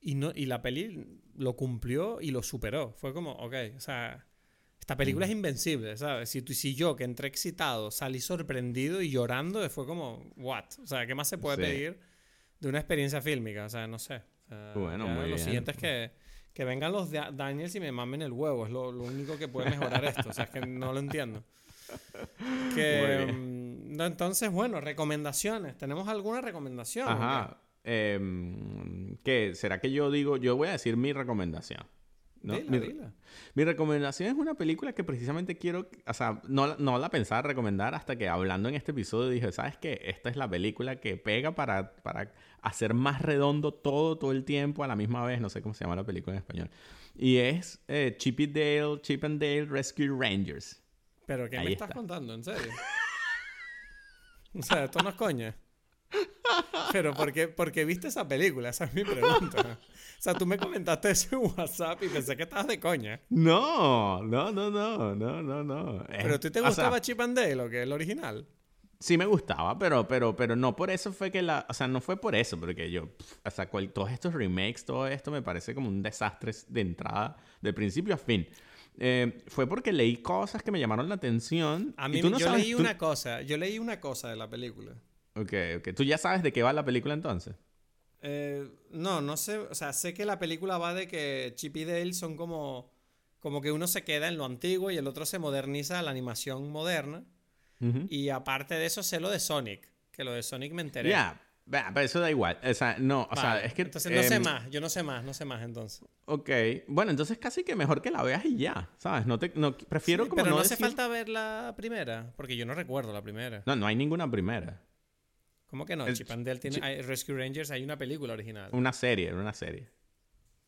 Y, no, y la peli lo cumplió y lo superó. Fue como, ok, o sea, esta película es invencible, ¿sabes? Si, tú, si yo que entré excitado salí sorprendido y llorando, fue como, what? O sea, ¿qué más se puede Sí. pedir de una experiencia fílmica? O sea, no sé. Sea, Bueno, muy lo bien. siguiente es que, que vengan los Da- Daniels y me mamen el huevo. Es lo, lo único que puede mejorar esto. O sea, es que no lo entiendo. Que, mm, no, entonces, bueno, recomendaciones. ¿Tenemos alguna recomendación? Ajá. Em, ¿Qué? ¿Será que yo digo? Yo voy a decir mi recomendación. ¿No? Dila, mi, dila. mi recomendación es una película que precisamente quiero, o sea, no, la- no la pensaba recomendar hasta que hablando en este episodio dije, ¿sabes qué? Esta es la película que pega para, para hacer más redondo todo, todo el tiempo a la misma vez. No sé cómo se llama la película en español. Y es eh, Chip y Dale, Chip and Dale Rescue Rangers. ¿Pero qué Ahí me estás está. contando? ¿En serio? o sea, esto no es coña. Pero ¿por qué, por qué viste esa película? Esa es mi pregunta. O sea, tú me comentaste eso en WhatsApp y pensé que estabas de coña. No, no, no, no, no, no, no. ¿Pero ti te o sea, gustaba Chip and Dale o qué? ¿El original? Sí me gustaba, pero, pero, pero no por eso fue que la... O sea, no fue por eso, porque yo... O sea, cual- todos estos remakes, todo esto me parece como un desastre de entrada, de principio a fin. eh, fue porque leí cosas que me llamaron la atención. A y mí tú no yo sabes- leí tú- una cosa, yo leí una cosa de la película. Ok, ok. ¿Tú ya sabes de qué va la película entonces? Eh, no, no sé, o sea, sé que la película va de que Chip y Dale son como, como que uno se queda en lo antiguo y el otro se moderniza a la animación moderna. Y aparte de eso sé lo de Sonic, que lo de Sonic me enteré. Ya, vea, pero eso da igual. O sea, no, o sea, es que... Entonces no sé em, más, yo no sé más, no sé más entonces. Ok, bueno, entonces casi que mejor que la veas y ya, ¿sabes? No te, no, prefiero Sí, como pero no, no hace decir- falta ver la primera, porque yo no recuerdo la primera. No, no hay ninguna primera. ¿Cómo que no? El Chip and Dale tiene hay- Rescue Rangers, hay una película original. Una serie, era una serie.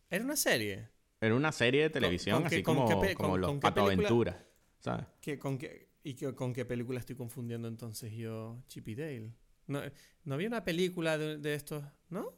Era una serie. Era una serie de televisión, con así como, qué como con- los patoaventuras, ¿sabes? ¿Qué- con, qué, ¿Y qué- con qué película estoy confundiendo entonces yo Chip y Dale? No, no había una película de, de estos, ¿no?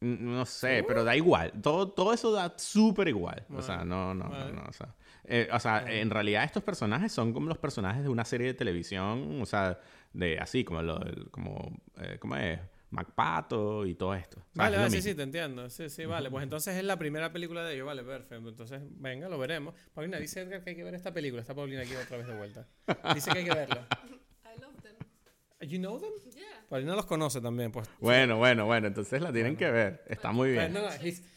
No sé, pero da igual. Todo, todo eso da súper igual. o sea, no, no, vale. no, no. O sea, eh, o sea, Vale. en realidad estos personajes son como los personajes de una serie de televisión, o sea, de así, como, lo, como eh, ¿cómo es? MacPato y todo esto. Vale, vale, sí, sí, te entiendo. Sí, sí, vale. Pues entonces es la primera película de ellos, vale, perfecto. Entonces, venga, lo veremos. Paulina, dice Edgar que hay que ver esta película. Está Paulina aquí otra vez de vuelta. Dice que hay que verla. I love them. You know them? Yeah. Paulina los conoce también, pues. Bueno, bueno, bueno, entonces la tienen que ver. Está muy bien. no,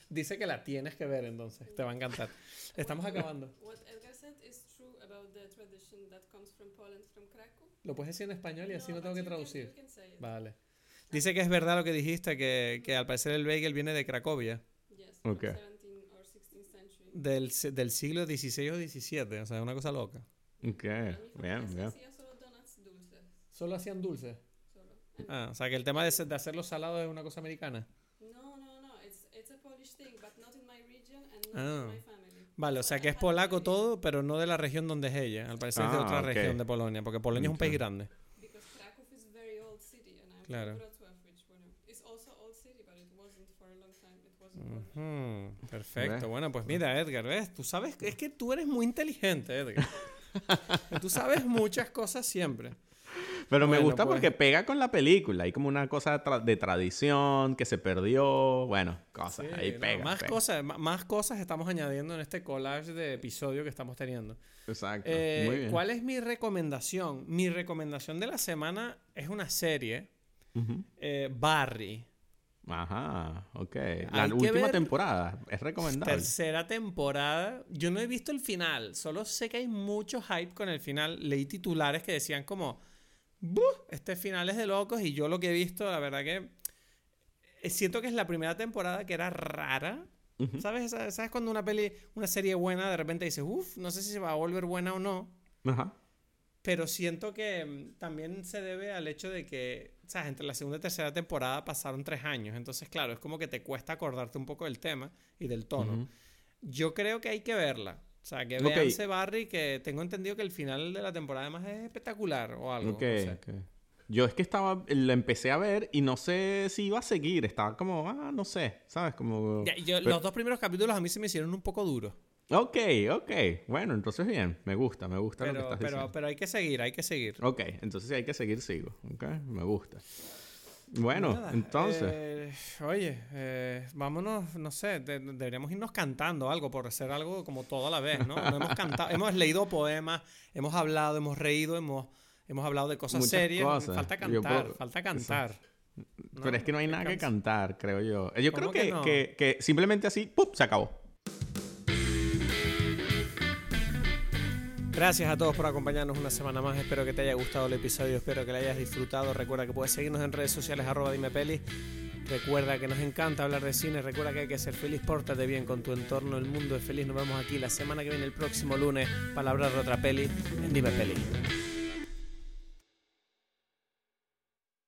dice que la tienes que ver entonces. Te va a encantar. Estamos acabando. What Edgar said is true about the tradition that comes from Poland, from Krakow. Lo puedes decir en español y así no tengo que traducir. can. Vale. Dice que es verdad lo que dijiste, que, que al parecer el bagel viene de Cracovia, Yes, Okay. 17th or 16th century. del, del siglo XVI o XVII, o sea, una cosa loca. Ok, bien, bien. hacía solo donuts dulces, Solo hacían dulces. Ah, o sea, que el tema de, de hacerlos salados es una cosa americana. No, no, no. It's, it's a Polish thing, but not in my region and not Ah. in my family. Vale, o sea que es polaco todo, pero no de la región donde es ella. Al parecer es de Ah, otra región de Polonia, porque Polonia es un país grande. Claro. from Wrocław, which bueno, is also old city, but it wasn't for a long time. It wasn't Polish. Ujú, Perfecto. ¿Ves? Bueno, pues mira, Edgar, ¿ves? Tú sabes, es que tú eres muy inteligente, Edgar. tú sabes muchas cosas siempre. Pero me gusta pues. porque pega con la película. Hay como una cosa tra- de tradición que se perdió. Bueno, cosas. Sí, ahí no, pega. más, pega. cosas, más cosas estamos añadiendo en este collage de episodio que estamos teniendo. Exacto. Eh, Muy bien. ¿Cuál es mi recomendación? Mi recomendación de la semana es una serie, eh, Barry. Ajá, ok. La Hay última temporada es recomendable. Tercera temporada. Yo no he visto el final, solo sé que hay mucho hype con el final. Leí titulares que decían como, "Buh, este final es de locos y yo lo que he visto, la verdad que eh, siento que es la primera temporada que era rara. ¿Sabes? ¿Sabes cuando una peli, una serie buena, de repente dices, uff, no sé si se va a volver buena o no? Ajá. Pero siento que mm, también se debe al hecho de que, ¿sabes? Entre la segunda y tercera temporada pasaron tres años. Entonces, claro, es como que te cuesta acordarte un poco del tema y del tono. Ujú. Yo creo que hay que verla. O sea, que Ok. véanse Barry, que tengo entendido que el final de la temporada además es espectacular o algo. Ok, no sé. ok. Yo es que estaba, la empecé a ver y no sé si iba a seguir. Estaba como, ah, no sé, ¿sabes? Como... Ya, yo- Pero- Los dos primeros capítulos a mí se me hicieron un poco duros. Ok, ok. Bueno, entonces bien. Me gusta, me gusta lo que Pero, estás pero, diciendo. pero hay que seguir, hay que seguir. Ok, entonces si hay que seguir, sigo. Ok, me gusta. Bueno, Nada, entonces... eh, oye, eh, vámonos, no sé, de- deberíamos irnos cantando algo por hacer algo como toda la vez, ¿no? No hemos cantado, hemos leído poemas, hemos hablado, hemos reído, hemos, hemos hablado de cosas Muchas serias. cosas. Falta cantar, puedo- falta cantar. Pero es que no hay nada que cantar, creo yo. Yo creo ¿Cómo que que, no? que, que simplemente así, ¡pum! se acabó. Gracias a todos por acompañarnos una semana más. Espero que te haya gustado el episodio, espero que lo hayas disfrutado. Recuerda que puedes seguirnos en redes sociales, arroba dime peli. Recuerda que nos encanta hablar de cine. Recuerda que hay que ser feliz. Pórtate bien con tu entorno. El mundo es feliz. Nos vemos aquí la semana que viene, el próximo lunes, para hablar de otra peli en Dime Peli.